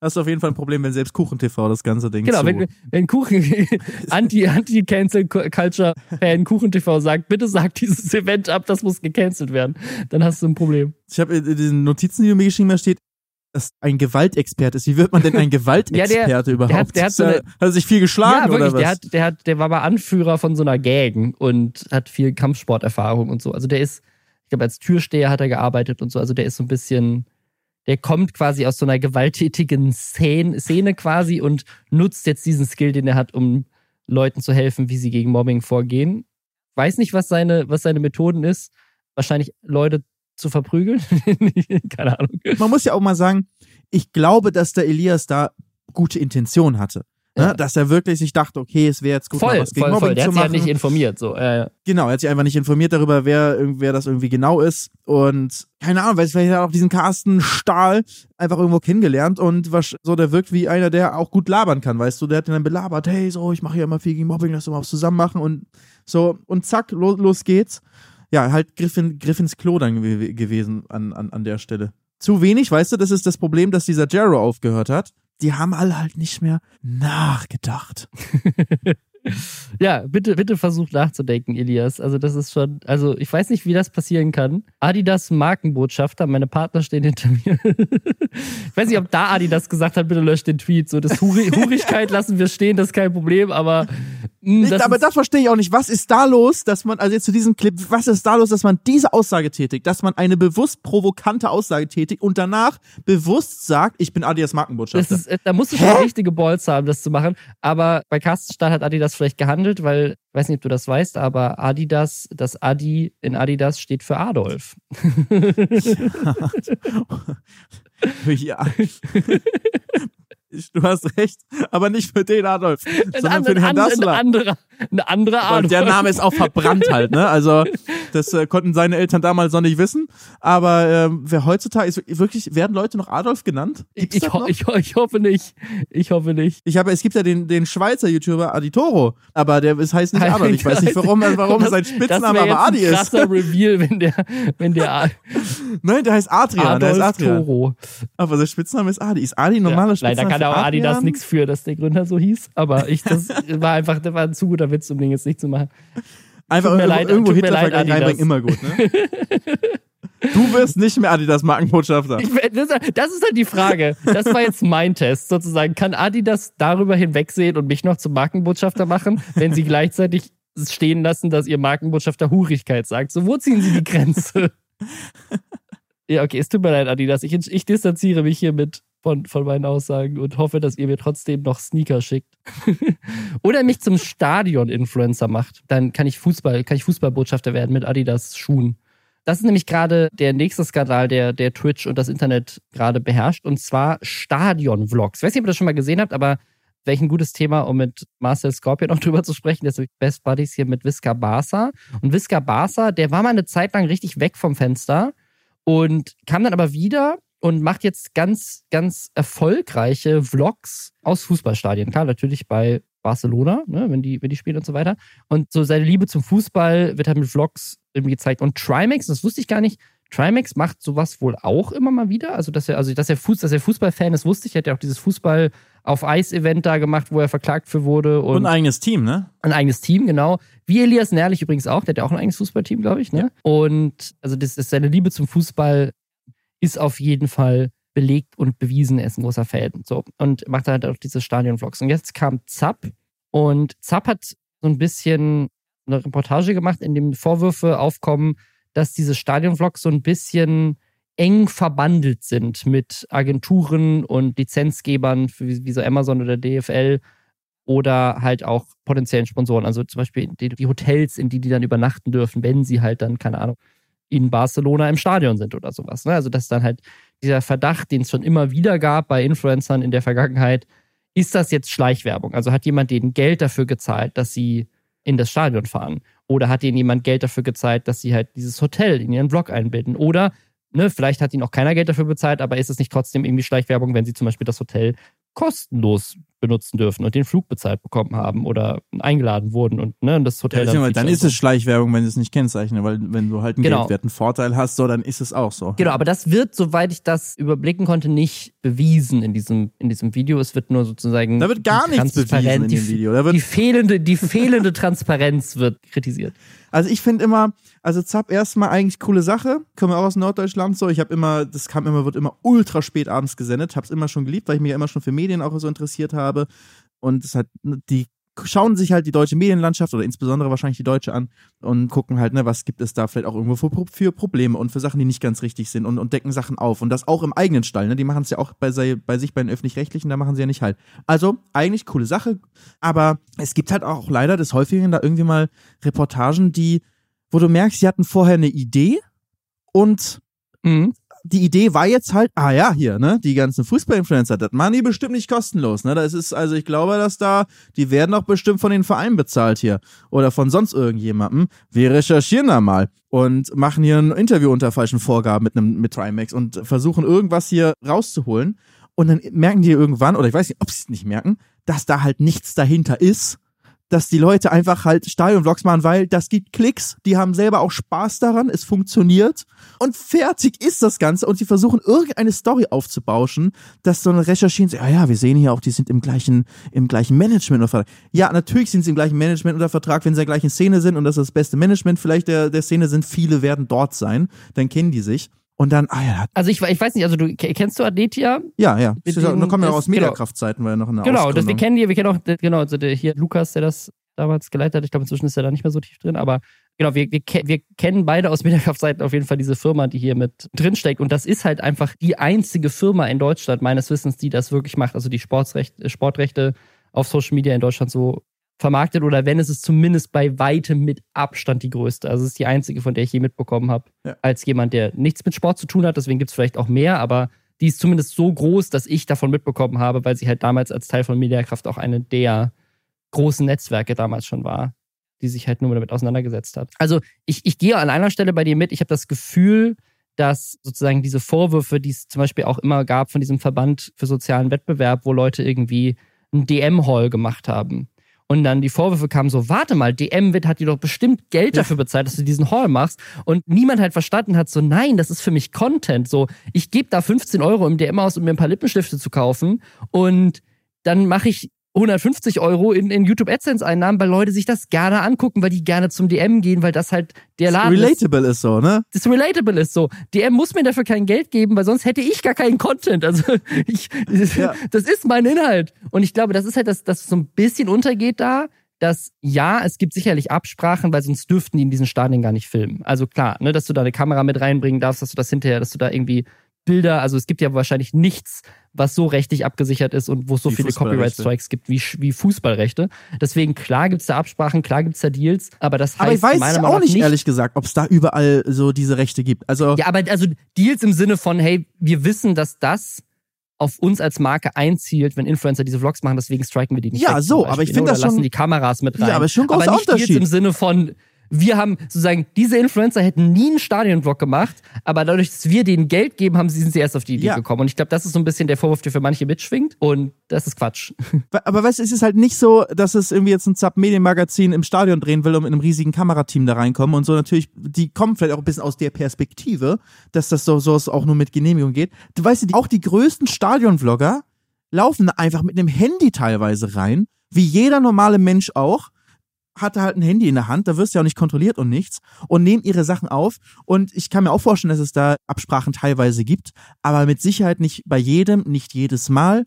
Hast du auf jeden Fall ein Problem, wenn selbst KuchenTV das ganze Ding Genau, zu. wenn, wenn Kuchen, Anti, Anti-Cancel-Culture-Fan KuchenTV sagt, bitte sag dieses Event ab, das muss gecancelt werden, dann hast du ein Problem. Ich habe in diesen Notizen, die du mir geschrieben hast, steht, dass ein Gewaltexperte ist. Wie wird man denn ein Gewaltexperte ja, der, überhaupt? Der hat, der hat, so eine, hat sich viel geschlagen ja, wirklich, oder was? Der, hat, der, hat, der war mal Anführer von so einer Gang und hat viel Kampfsporterfahrung und so. Also der ist, ich glaube, als Türsteher hat er gearbeitet und so. Also der ist so ein bisschen, der kommt quasi aus so einer gewalttätigen Szene, Szene quasi und nutzt jetzt diesen Skill, den er hat, um Leuten zu helfen, wie sie gegen Mobbing vorgehen. Weiß nicht, was seine, was seine Methoden ist. Wahrscheinlich Leute zu verprügeln. Keine Ahnung. Man muss ja auch mal sagen, ich glaube, dass der Elias da gute Intention hatte. Ne? Ja. Dass er wirklich sich dachte, okay, es wäre jetzt gut, Voll, was gegen voll, Mobbing voll. Der zu hat sich machen. halt nicht informiert. So. Äh, ja. Genau, er hat sich einfach nicht informiert darüber, wer, wer das irgendwie genau ist. Und keine Ahnung, weil vielleicht hat er auch diesen Carsten Stahl einfach irgendwo kennengelernt und was, so, der wirkt wie einer, der auch gut labern kann, weißt du, der hat ihn dann belabert, hey, so, ich mache hier immer viel gegen Mobbing, lass uns mal was zusammen machen und so, und zack, los, los geht's. Ja, halt Griff, in, Griff ins Klo dann gew gewesen an, an, an der Stelle. Zu wenig, weißt du, das ist das Problem, dass dieser Jero aufgehört hat. Die haben alle halt nicht mehr nachgedacht. Ja, bitte, bitte versuch nachzudenken, Elias. Also, das ist schon, also ich weiß nicht, wie das passieren kann. Adidas Markenbotschafter, meine Partner stehen hinter mir. ich weiß nicht, ob da Adidas gesagt hat, bitte löscht den Tweet. So, das Huri Hurigkeit lassen wir stehen, das ist kein Problem, aber. Mh, Ich, das aber das verstehe ich auch nicht. Was ist da los, dass man, also jetzt zu diesem Clip, was ist da los, dass man diese Aussage tätigt, dass man eine bewusst provokante Aussage tätigt und danach bewusst sagt, ich bin Adidas das Markenbotschafter. ist, äh, da musst du schon Hä? richtige Balls haben, das zu machen. Aber bei Carsten Stahl hat Adidas vielleicht gehandelt, weil, weiß nicht, ob du das weißt, aber Adidas, das Adi in Adidas steht für Adolf. ja. Du hast recht, aber nicht für den Adolf, sondern für den Herrn ein, ein Dassler. anderer, ein anderer Adolf. Und der Name ist auch verbrannt halt, ne? Also das äh, konnten seine Eltern damals noch nicht wissen. Aber ähm, wer heutzutage ist wirklich, werden Leute noch Adolf genannt? Ich, Gibt's ich, das ho ich, ho ich hoffe nicht. Ich hoffe nicht. Ich habe, es gibt ja den, den Schweizer YouTuber Aditoro, aber der ist, heißt nicht Adolf. Ich weiß nicht, warum, warum Das- sein das Spitzname aber Adi ein ist. krasser Reveal, wenn der, wenn der Nein, der heißt Adrian. der heißt Adolf Adrian. Toro. Aber sein Spitzname ist Adi. Ist Adi ein normaler Ja, Spitzname? leider kann für auch Adidas nichts für, dass der Gründer so hieß. Aber ich, das war einfach, das war ein zu guter Witz, um den jetzt nicht zu machen. Einfach Tut mir irgendwo, leid, irgendwo Hitler-Vergleich Adidas. reinbringen, immer gut, ne? Du wirst nicht mehr Adidas Markenbotschafter. Ich, das, das ist halt die Frage. Das war jetzt mein Test sozusagen. Kann Adidas darüber hinwegsehen und mich noch zum Markenbotschafter machen, wenn sie gleichzeitig stehen lassen, dass ihr Markenbotschafter Hurigkeit sagt? So, wo ziehen sie die Grenze? ja, okay, es tut mir leid, Adidas. Ich, ich distanziere mich hiermit von, von meinen Aussagen und hoffe, dass ihr mir trotzdem noch Sneaker schickt. Oder mich zum Stadion-Influencer macht. Dann kann ich Fußball, kann ich Fußballbotschafter werden mit Adidas-Schuhen. Das ist nämlich gerade der nächste Skandal, der, der Twitch und das Internet gerade beherrscht, und zwar Stadion-Vlogs. Ich weiß nicht, ob ihr das schon mal gesehen habt, aber welch ein gutes Thema, um mit Marcel Scorpion auch drüber zu sprechen. Der ist Best Buddies hier mit Visca Barca. Und Visca Barca, der war mal eine Zeit lang richtig weg vom Fenster und kam dann aber wieder und macht jetzt ganz, ganz erfolgreiche Vlogs aus Fußballstadien. Klar, natürlich bei Barcelona, ne, wenn, die, wenn die spielen und so weiter. Und so seine Liebe zum Fußball wird halt mit Vlogs irgendwie gezeigt. Und Trimax, das wusste ich gar nicht, Trimax macht sowas wohl auch immer mal wieder. Also, dass er, also, dass er, Fuß, dass er Fußballfan ist, wusste ich. Er hat ja auch dieses Fußball auf Eis-Event da gemacht, wo er verklagt für wurde. Und, und, ein eigenes Team, ne? Ein eigenes Team, genau. Wie Elias Nährlich übrigens auch. Der hat ja auch ein eigenes Fußballteam, glaube ich, ne? Ja. Und also, das ist seine Liebe zum Fußball ist auf jeden Fall belegt und bewiesen. Er ist ein großer Fan. So. Und macht halt auch diese Stadion-Vlogs. Und jetzt kam Zapp. Und Zapp hat so ein bisschen eine Reportage gemacht, in dem Vorwürfe aufkommen, dass diese Stadionvlogs so ein bisschen eng verbandelt sind mit Agenturen und Lizenzgebern wie, wie so Amazon oder DFL oder halt auch potenziellen Sponsoren. Also zum Beispiel die, die, Hotels, in die die dann übernachten dürfen, wenn sie halt dann, keine Ahnung, in Barcelona im Stadion sind oder sowas. Ne? Also dass dann halt dieser Verdacht, den es schon immer wieder gab bei Influencern in der Vergangenheit, ist das jetzt Schleichwerbung? Also hat jemand denen Geld dafür gezahlt, dass sie in das Stadion fahren? Oder hat ihnen jemand Geld dafür gezahlt, dass sie halt dieses Hotel in ihren Blog einbinden? Oder, ne, vielleicht hat ihnen auch keiner Geld dafür bezahlt, aber ist es nicht trotzdem irgendwie Schleichwerbung, wenn sie zum Beispiel das Hotel kostenlos benutzen dürfen und den Flug bezahlt bekommen haben oder eingeladen wurden und ne, das Hotel ja, dann, mal, dann ist es Schleichwerbung, wenn sie es nicht kennzeichnen, weil wenn du halt einen genau. geldwerten Vorteil hast, so dann ist es auch so. Genau, aber das wird, soweit ich das überblicken konnte, nicht bewiesen in diesem in diesem Video. Es wird nur sozusagen da wird gar nichts bewiesen in dem Video. Da wird die fehlende die fehlende Transparenz wird kritisiert. Also ich finde immer, also Zapp erstmal eigentlich coole Sache. Kommen wir auch aus Norddeutschland so. Ich habe immer, das kam immer, wird immer ultra spät abends gesendet. Hab's immer schon geliebt, weil ich mich ja immer schon für Medien auch so interessiert habe. Und es hat, die schauen sich halt die deutsche Medienlandschaft oder insbesondere wahrscheinlich die deutsche an und gucken halt, ne, was gibt es da vielleicht auch irgendwo für, für Probleme und für Sachen, die nicht ganz richtig sind und, und decken Sachen auf. Und das auch im eigenen Stall, ne? Die machen es ja auch bei, bei sich bei den öffentlich-rechtlichen, da machen sie ja nicht halt. Also, eigentlich coole Sache, aber es gibt halt auch leider des Häufigen da irgendwie mal Reportagen, die, wo du merkst, sie hatten vorher eine Idee und mhm die Idee war jetzt halt, ah ja, hier, ne, die ganzen Fußballinfluencer, das machen die bestimmt nicht kostenlos, ne? Das ist, also ich glaube, dass da, die werden auch bestimmt von den Vereinen bezahlt hier oder von sonst irgendjemandem. Wir recherchieren da mal und machen hier ein Interview unter falschen Vorgaben mit einem, mit Trimax und versuchen irgendwas hier rauszuholen. Und dann merken die irgendwann, oder ich weiß nicht, ob sie es nicht merken, dass da halt nichts dahinter ist dass die Leute einfach halt Stadionvlogs machen, weil das gibt Klicks, die haben selber auch Spaß daran, es funktioniert und fertig ist das Ganze und sie versuchen irgendeine Story aufzubauschen, dass so eine Recherchieren, ja, ja, wir sehen hier auch, die sind im gleichen, im gleichen Management unter Vertrag. Ja, natürlich sind sie im gleichen Management unter Vertrag, wenn sie in der gleichen Szene sind und das ist das beste Management vielleicht der, der Szene sind, viele werden dort sein, dann kennen die sich. Und dann, ah ja. Also ich, ich weiß nicht, also du kennst du Aditya? Ja, ja. Da kommen ja auch aus genau. Mediakraftzeiten, weil er noch eine Genau, das, wir kennen die, wir kennen auch, genau, also der hier Lukas, der das damals geleitet hat. Ich glaube, inzwischen ist er da nicht mehr so tief drin, aber genau, wir, wir, wir kennen beide aus Mediakraftzeiten auf jeden Fall diese Firma, die hier mit drinsteckt. Und das ist halt einfach die einzige Firma in Deutschland, meines Wissens, die das wirklich macht. Also die Sportsrecht, Sportrechte auf Social Media in Deutschland so vermarktet oder wenn es ist zumindest bei weitem mit Abstand die größte. Also es ist die einzige, von der ich je mitbekommen habe, ja. als jemand, der nichts mit Sport zu tun hat. Deswegen gibt es vielleicht auch mehr, aber die ist zumindest so groß, dass ich davon mitbekommen habe, weil sie halt damals als Teil von Mediakraft auch eine der großen Netzwerke damals schon war, die sich halt nur damit auseinandergesetzt hat. Also ich, ich gehe an einer Stelle bei dir mit. Ich habe das Gefühl, dass sozusagen diese Vorwürfe, die es zum Beispiel auch immer gab von diesem Verband für sozialen Wettbewerb, wo Leute irgendwie einen DM-Hall gemacht haben, und dann die Vorwürfe kamen so, warte mal, DM wird hat dir doch bestimmt Geld dafür bezahlt, dass du diesen Hall machst. Und niemand halt verstanden hat, so, nein, das ist für mich Content. So, ich gebe da 15 Euro im DM aus, um mir ein paar Lippenstifte zu kaufen. Und dann mache ich 150 Euro in, in YouTube AdSense Einnahmen, weil Leute sich das gerne angucken, weil die gerne zum DM gehen, weil das halt der Laden relatable ist. ist so, ne? Das relatable ist so. DM muss mir dafür kein Geld geben, weil sonst hätte ich gar keinen Content. Also ich, ja. das ist mein Inhalt. Und ich glaube, das ist halt das, das so ein bisschen untergeht da, dass ja, es gibt sicherlich Absprachen, weil sonst dürften die in diesen Stadien gar nicht filmen. Also klar, ne, dass du da eine Kamera mit reinbringen darfst, dass du das hinterher, dass du da irgendwie Bilder, also es gibt ja wahrscheinlich nichts, was so rechtlich abgesichert ist und wo es so wie viele Copyright-Strikes gibt wie, wie Fußballrechte. Deswegen, klar gibt es da Absprachen, klar gibt es da Deals, aber das heißt Aber ich weiß auch nicht, ehrlich gesagt, ob es da überall so diese Rechte gibt. Also ja, aber also Deals im Sinne von, hey, wir wissen, dass das auf uns als Marke einzielt, wenn Influencer diese Vlogs machen, deswegen striken wir die nicht. Ja, weg, so, aber ich finde das schon. lassen die Kameras mit rein. Ja, aber schon ein großer aber nicht Unterschied. Deals im Sinne von, wir haben sozusagen, diese Influencer hätten nie einen Stadionvlog gemacht, aber dadurch, dass wir denen Geld geben, haben sie, sind sie erst auf die Idee Ja. gekommen. Und ich glaube, das ist so ein bisschen der Vorwurf, der für manche mitschwingt. Und das ist Quatsch. Aber weißt du, es ist halt nicht so, dass es irgendwie jetzt ein Zap-Medienmagazin im Stadion drehen will und mit einem riesigen Kamerateam da reinkommen und so natürlich, die kommen vielleicht auch ein bisschen aus der Perspektive, dass das so, so auch nur mit Genehmigung geht. Du weißt, ja, auch die größten Stadion-Vlogger laufen einfach mit einem Handy teilweise rein, wie jeder normale Mensch auch, hatte halt ein Handy in der Hand, da wirst du ja auch nicht kontrolliert und nichts und nehmen ihre Sachen auf und ich kann mir auch vorstellen, dass es da Absprachen teilweise gibt, aber mit Sicherheit nicht bei jedem, nicht jedes Mal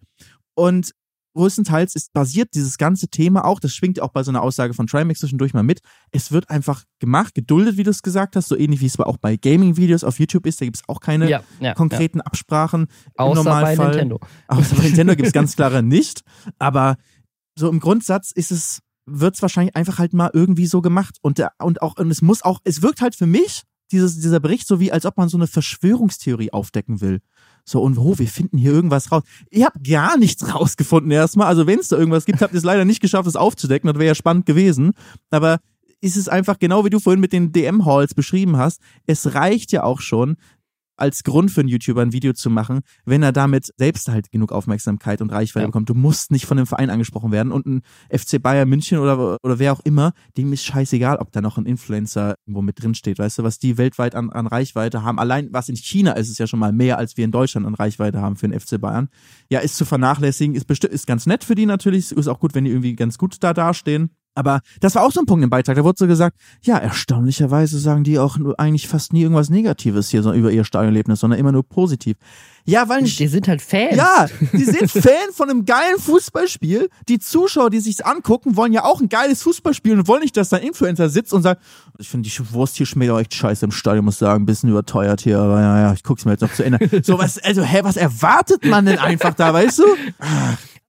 und größtenteils ist basiert dieses ganze Thema auch, das schwingt auch bei so einer Aussage von Trimax zwischendurch mal mit, es wird einfach gemacht, geduldet, wie du es gesagt hast, so ähnlich wie es auch bei Gaming-Videos auf YouTube ist, da gibt es auch keine ja, ja. konkreten Absprachen ja. im Außer bei. Nintendo. Außer bei Nintendo gibt es ganz klare nicht. Aber so im Grundsatz ist es, wird es wahrscheinlich einfach halt mal irgendwie so gemacht. Und, der, und auch, und es muss auch, es wirkt halt für mich, dieses, dieser Bericht, so wie als ob man so eine Verschwörungstheorie aufdecken will. So, und oh, wir finden hier irgendwas raus. Ihr habt gar nichts rausgefunden erstmal. Also, wenn es da irgendwas gibt, habt ihr es leider nicht geschafft, es aufzudecken. Das wäre ja spannend gewesen. Aber ist es einfach genau wie du vorhin mit den DM-Halls beschrieben hast. Es reicht ja auch schon, als Grund für einen YouTuber ein Video zu machen, wenn er damit selbst halt genug Aufmerksamkeit und Reichweite Ja. bekommt. Du musst nicht von dem Verein angesprochen werden und ein FC Bayern München oder, oder wer auch immer, dem ist scheißegal, ob da noch ein Influencer irgendwo mit drin steht. Weißt du, was die weltweit an, an Reichweite haben. Allein was in China ist, ist ja schon mal mehr, als wir in Deutschland an Reichweite haben für den FC Bayern. Ja, ist zu vernachlässigen, ist bestimmt, ist ganz nett für die natürlich, ist auch gut, wenn die irgendwie ganz gut da dastehen. Aber das war auch so ein Punkt im Beitrag. Da wurde so gesagt, ja, erstaunlicherweise sagen die auch nur eigentlich fast nie irgendwas Negatives hier so über ihr Stadionerlebnis, sondern immer nur positiv. Ja, weil Die sind halt Fans. ja, die sind Fan von einem geilen Fußballspiel. Die Zuschauer, die sich's angucken, wollen ja auch ein geiles Fußballspiel und wollen nicht, dass da ein Influencer sitzt und sagt, ich finde die Wurst hier schmeckt auch echt scheiße im Stadion, muss sagen, ein bisschen überteuert hier, aber ja, ja, ich guck's mir jetzt noch zu Ende. So was, also, hä, was erwartet man denn einfach da, weißt du?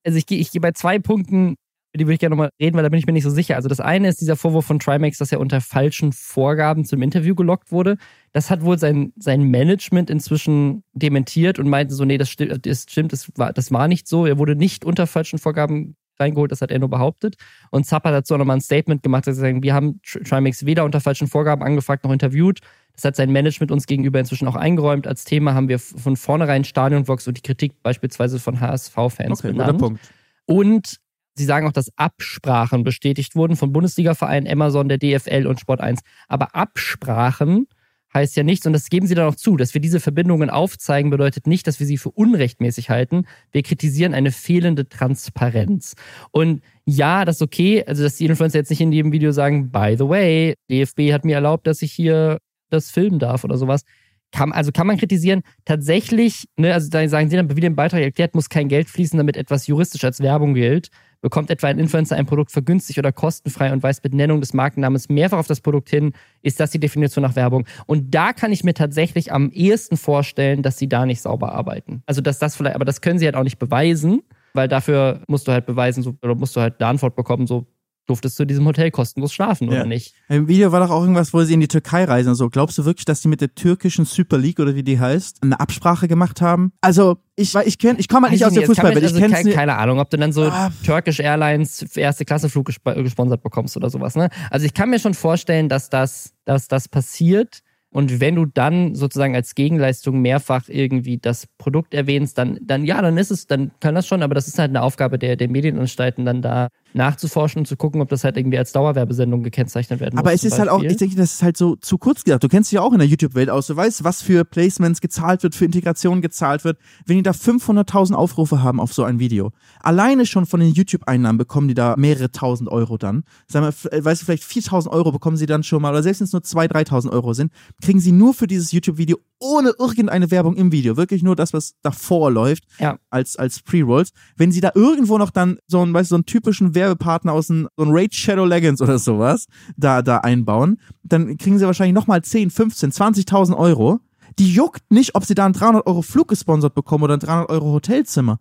also ich gehe ich gehe bei zwei Punkten, die würde ich gerne nochmal reden, weil da bin ich mir nicht so sicher. Also das eine ist dieser Vorwurf von Trimax, dass er unter falschen Vorgaben zum Interview gelockt wurde. Das hat wohl sein, sein Management inzwischen dementiert und meinte so, nee, das stimmt, das, stimmt das, war, das war nicht so. Er wurde nicht unter falschen Vorgaben reingeholt, das hat er nur behauptet. Und Zapp hat dazu auch nochmal ein Statement gemacht, dass er sagt, wir haben Tr- Trimax weder unter falschen Vorgaben angefragt noch interviewt. Das hat sein Management uns gegenüber inzwischen auch eingeräumt. Als Thema haben wir von vornherein Stadionvlogs und die Kritik beispielsweise von HSV-Fans Okay, guter benannt. Punkt. Und sie sagen auch, dass Absprachen bestätigt wurden von Bundesliga-Vereinen, Amazon, der DFL und Sport 1. Aber Absprachen heißt ja nichts, und das geben sie dann auch zu, dass wir diese Verbindungen aufzeigen, bedeutet nicht, dass wir sie für unrechtmäßig halten. Wir kritisieren eine fehlende Transparenz. Und ja, das ist okay, also dass die Influencer jetzt nicht in jedem Video sagen, by the way, DFB hat mir erlaubt, dass ich hier das filmen darf oder sowas. Kann, also kann man kritisieren. Tatsächlich, ne, also da sagen sie dann, wie dem Beitrag erklärt, muss kein Geld fließen, damit etwas juristisch als Werbung gilt. Bekommt etwa ein Influencer ein Produkt vergünstigt oder kostenfrei und weist mit Nennung des Markennamens mehrfach auf das Produkt hin, ist das die Definition nach Werbung. Und da kann ich mir tatsächlich am ehesten vorstellen, dass sie da nicht sauber arbeiten. Also dass das vielleicht, aber das können sie halt auch nicht beweisen, weil dafür musst du halt beweisen, so, oder musst du halt eine Antwort bekommen, so durftest du in diesem Hotel kostenlos schlafen Ja. oder nicht. Im Video war doch auch irgendwas, wo sie in die Türkei reisen und so. Glaubst du wirklich, dass die mit der türkischen Super League oder wie die heißt, eine Absprache gemacht haben? Also, ich, weil ich kenn, ich komme halt nicht Weiß aus der Fußballwelt. Ich also kenn's keine, nicht. keine Ahnung, ob du dann so Ah. Turkish Airlines erste Klasse Flug gesp gesponsert bekommst oder sowas. Ne? Also ich kann mir schon vorstellen, dass das, dass das passiert. Und wenn du dann sozusagen als Gegenleistung mehrfach irgendwie das Produkt erwähnst, dann, dann ja, dann ist es, dann kann das schon, aber das ist halt eine Aufgabe der, der Medienanstalten, dann da nachzuforschen und zu gucken, ob das halt irgendwie als Dauerwerbesendung gekennzeichnet werden Aber muss. es zum ist halt auch, Beispiel. ich denke, das ist halt so zu kurz gedacht. Du kennst dich ja auch in der YouTube-Welt aus. Du weißt, was für Placements gezahlt wird, für Integration gezahlt wird. Wenn die da 500.000 Aufrufe haben auf so ein Video, alleine schon von den YouTube-Einnahmen bekommen die da mehrere tausend Euro dann. Sagen wir, äh, weißt du, vielleicht 4.000 Euro bekommen sie dann schon mal, oder selbst wenn es nur 2.000, 3.000 Euro sind, kriegen sie nur für dieses YouTube-Video ohne irgendeine Werbung im Video. Wirklich nur das, was davor läuft, Ja. als, als Pre-Rolls. Wenn sie da irgendwo noch dann so einen, weißt du, so einen typischen Werbepartner aus einem, so ein Raid Shadow Legends oder sowas da, da einbauen, dann kriegen sie wahrscheinlich nochmal 10, 15, 20.000 Euro. Die juckt nicht, ob sie da einen 300 Euro Flug gesponsert bekommen oder ein 300 Euro Hotelzimmer.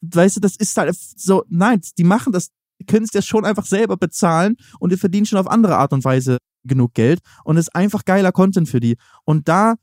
Weißt du, das ist halt so, nein, die machen das, können es ja schon einfach selber bezahlen und die verdienen schon auf andere Art und Weise genug Geld und ist einfach geiler Content für die. Und da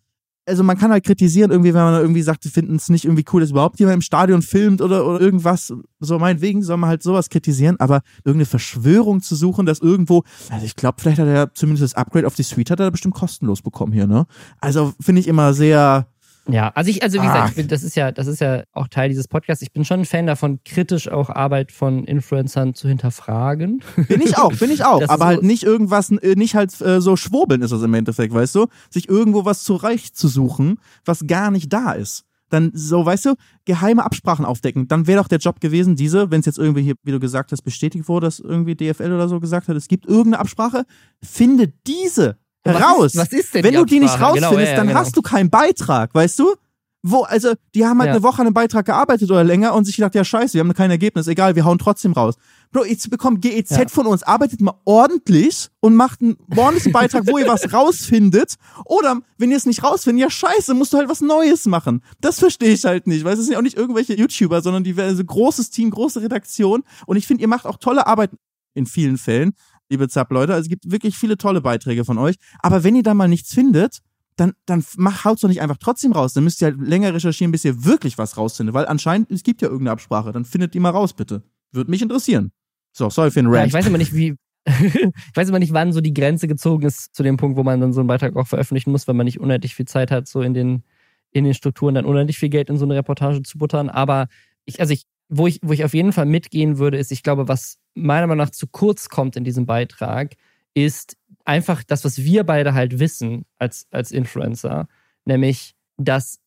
also man kann halt kritisieren, irgendwie, wenn man irgendwie sagt, wir finden es nicht irgendwie cool, dass überhaupt jemand im Stadion filmt oder, oder irgendwas. So meinetwegen soll man halt sowas kritisieren, aber irgendeine Verschwörung zu suchen, dass irgendwo, also ich glaube, vielleicht hat er zumindest das Upgrade auf die Suite hat er bestimmt kostenlos bekommen hier, ne? Also finde ich immer sehr, ja, also ich, also wie gesagt, ich bin, das ist ja, das ist ja auch Teil dieses Podcasts. Ich bin schon ein Fan davon, kritisch auch Arbeit von Influencern zu hinterfragen. Bin ich auch, bin ich auch. aber halt nicht irgendwas, äh, nicht halt äh, so schwurbeln ist das im Endeffekt, weißt du? Sich irgendwo was zurecht zu suchen, was gar nicht da ist. Dann so, weißt du, geheime Absprachen aufdecken. Dann wäre doch der Job gewesen, diese, wenn es jetzt irgendwie hier, wie du gesagt hast, bestätigt wurde, dass irgendwie DFL oder so gesagt hat, es gibt irgendeine Absprache, finde diese raus. Ist, was ist denn Wenn du die nicht Absprache? rausfindest, Genau, ja, dann genau. hast du keinen Beitrag, weißt du? Wo, also, die haben halt Ja. eine Woche an einem Beitrag gearbeitet oder länger und sich gedacht, ja scheiße, wir haben kein Ergebnis, egal, wir hauen trotzdem raus. Bro, jetzt bekommt GEZ Ja. von uns, arbeitet mal ordentlich und macht einen ordentlichen Beitrag, wo ihr was rausfindet. Oder, wenn ihr es nicht rausfindet, ja scheiße, musst du halt was Neues machen. Das verstehe ich halt nicht, weil es sind ja auch nicht irgendwelche YouTuber, sondern die also großes Team, große Redaktion. Und ich finde, ihr macht auch tolle Arbeit in vielen Fällen, liebe Zapp-Leute. Also es gibt wirklich viele tolle Beiträge von euch. Aber wenn ihr da mal nichts findet, dann, dann mach, haut's doch nicht einfach trotzdem raus. Dann müsst ihr halt länger recherchieren, bis ihr wirklich was rausfindet. Weil anscheinend, es gibt ja irgendeine Absprache. Dann findet die mal raus, bitte. Würde mich interessieren. So, sorry für den Ja, Rant. ich weiß immer nicht, wie. ich weiß immer nicht, wann so die Grenze gezogen ist zu dem Punkt, wo man dann so einen Beitrag auch veröffentlichen muss, weil man nicht unendlich viel Zeit hat, so in den, in den Strukturen dann unendlich viel Geld in so eine Reportage zu buttern. Aber ich, also ich, wo ich, wo ich auf jeden Fall mitgehen würde, ist, ich glaube, was meiner Meinung nach zu kurz kommt in diesem Beitrag, ist einfach das, was wir beide halt wissen als, als Influencer, nämlich, dass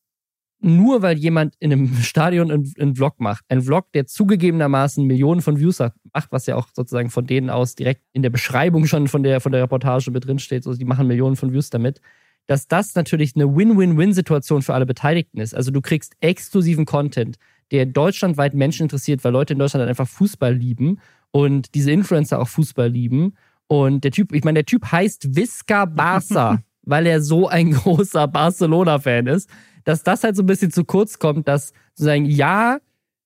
nur weil jemand in einem Stadion einen, einen Vlog macht, ein Vlog, der zugegebenermaßen Millionen von Views hat, macht, was ja auch sozusagen von denen aus direkt in der Beschreibung schon von der, von der Reportage mit drin steht, so, die machen Millionen von Views damit, dass das natürlich eine Win-Win-Win-Situation für alle Beteiligten ist. Also du kriegst exklusiven Content, der deutschlandweit Menschen interessiert, weil Leute in Deutschland halt einfach Fußball lieben und diese Influencer auch Fußball lieben. Und der Typ, ich meine, der Typ heißt Visca Barca, weil er so ein großer Barcelona-Fan ist, dass das halt so ein bisschen zu kurz kommt, dass sozusagen, ja,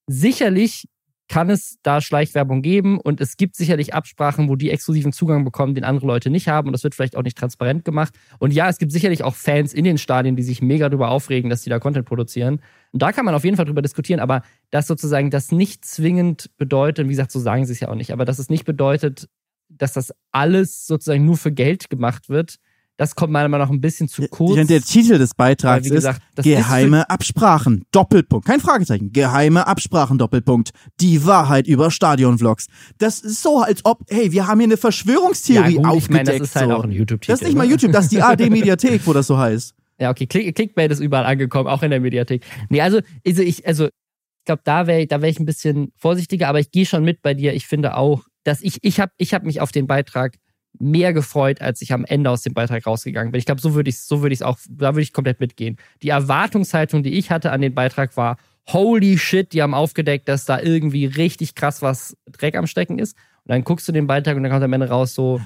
sicherlich kann es da Schleichwerbung geben und es gibt sicherlich Absprachen, wo die exklusiven Zugang bekommen, den andere Leute nicht haben und das wird vielleicht auch nicht transparent gemacht. Und ja, es gibt sicherlich auch Fans in den Stadien, die sich mega darüber aufregen, dass die da Content produzieren. Und da kann man auf jeden Fall drüber diskutieren, aber dass sozusagen das nicht zwingend bedeutet, wie gesagt, so sagen sie es ja auch nicht, aber dass es nicht bedeutet, dass das alles sozusagen nur für Geld gemacht wird, das kommt meiner Meinung nach ein bisschen zu kurz. Ja, der Titel des Weil, Beitrags wie gesagt, ist Geheime Absprachen, Doppelpunkt. Kein Fragezeichen. Geheime Absprachen, Doppelpunkt. Die Wahrheit über Stadionvlogs. Das ist so, als ob, hey, wir haben hier eine ist, ja, Verschwörungstheorie gut, ich aufgedeckt. meine, das ist halt so. auch ein YouTube-Titel. das ist nicht mal ne? YouTube, das ist die AD-Mediathek, wo das so heißt. Ja, okay, Click, Clickbait ist überall angekommen, auch in der Mediathek. Nee, also, also ich, also, ich glaube, da wäre da wär ich ein bisschen vorsichtiger, aber ich gehe schon mit bei dir. Ich finde auch, dass ich, ich habe ich hab mich auf den Beitrag mehr gefreut, als ich am Ende aus dem Beitrag rausgegangen bin. Ich glaube, so würde ich so würde ich es auch, da würde ich komplett mitgehen. Die Erwartungshaltung, die ich hatte an den Beitrag war, holy shit, die haben aufgedeckt, dass da irgendwie richtig krass was Dreck am Stecken ist. Und dann guckst du den Beitrag und dann kommt am Ende raus so,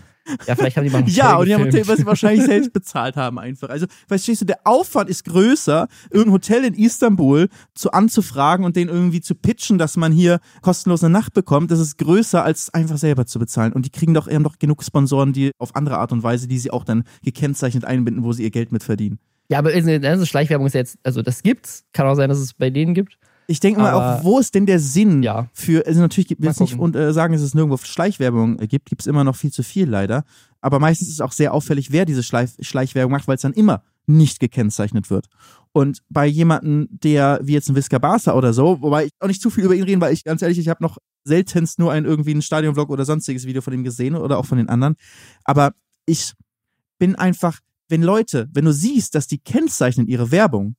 ja, vielleicht haben die mal ein Ja, und die haben. Hotel, was sie wahrscheinlich selbst bezahlt haben einfach. Also, verstehst du, der Aufwand ist größer, irgendein Hotel in Istanbul zu anzufragen und den irgendwie zu pitchen, dass man hier kostenlos eine Nacht bekommt. Das ist größer, als einfach selber zu bezahlen. Und die kriegen doch eher noch genug Sponsoren, die auf andere Art und Weise, die sie auch dann gekennzeichnet einbinden, wo sie ihr Geld mit verdienen. Ja, aber ist- also Schleichwerbung ist jetzt, also das gibt's. Kann auch sein, dass es bei denen gibt. Ich denke mal Aber- auch, wo ist denn der Sinn Ja. für, also natürlich gibt es nicht und äh, sagen, dass es nirgendwo Schleichwerbung äh, gibt, gibt es immer noch viel zu viel leider. Aber meistens ist es auch sehr auffällig, wer diese Schleif Schleichwerbung macht, weil es dann immer nicht gekennzeichnet wird. Und bei jemandem, der wie jetzt ein Visca Barca oder so, wobei ich auch nicht zu viel über ihn reden, weil ich ganz ehrlich, ich habe noch seltenst nur ein irgendwie ein Stadionvlog oder sonstiges Video von ihm gesehen oder auch von den anderen. Aber ich bin einfach, wenn Leute, wenn du siehst, dass die kennzeichnen ihre Werbung,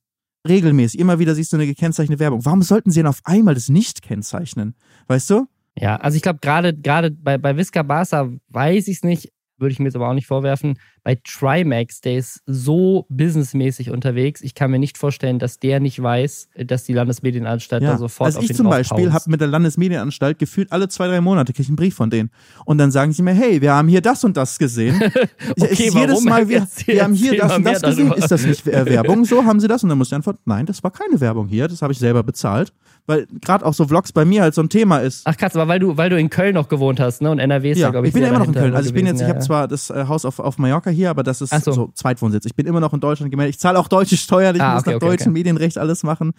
regelmäßig, immer wieder siehst du eine gekennzeichnete Werbung. Warum sollten sie denn auf einmal das nicht kennzeichnen? Weißt du? Ja, also ich glaube, gerade gerade bei, bei Visca Barca weiß ich es nicht, würde ich mir jetzt aber auch nicht vorwerfen. Bei Trimax, der ist so businessmäßig unterwegs. Ich kann mir nicht vorstellen, dass der nicht weiß, dass die Landesmedienanstalt da sofort also auf ich zum Beispiel habe mit der Landesmedienanstalt gefühlt alle zwei, drei Monate kriege ich einen Brief von denen. Und dann sagen sie mir, hey, wir haben hier das und das gesehen. Okay, Ich- jedes warum? Mal, wir, wir haben hier das und das gesehen. darüber. Ist das nicht äh, Werbung? So, haben sie das? Und dann muss ich antworten, nein, das war keine Werbung hier, das habe ich selber bezahlt. Weil gerade auch so Vlogs bei mir halt so ein Thema ist. Ach krass, aber weil du, weil du in Köln noch gewohnt hast, ne? Und NRW ist ja, ja glaube ich, ich bin ja immer noch in Köln. Also ich bin jetzt, ich ja, habe zwar das äh, Haus auf, auf Mallorca hier, aber das ist Ach so. so. Zweitwohnsitz. Ich bin immer noch in Deutschland gemeldet. Ich zahle auch deutsche Steuern, ich Ah, muss okay, nach okay, deutschem okay. Medienrecht alles machen.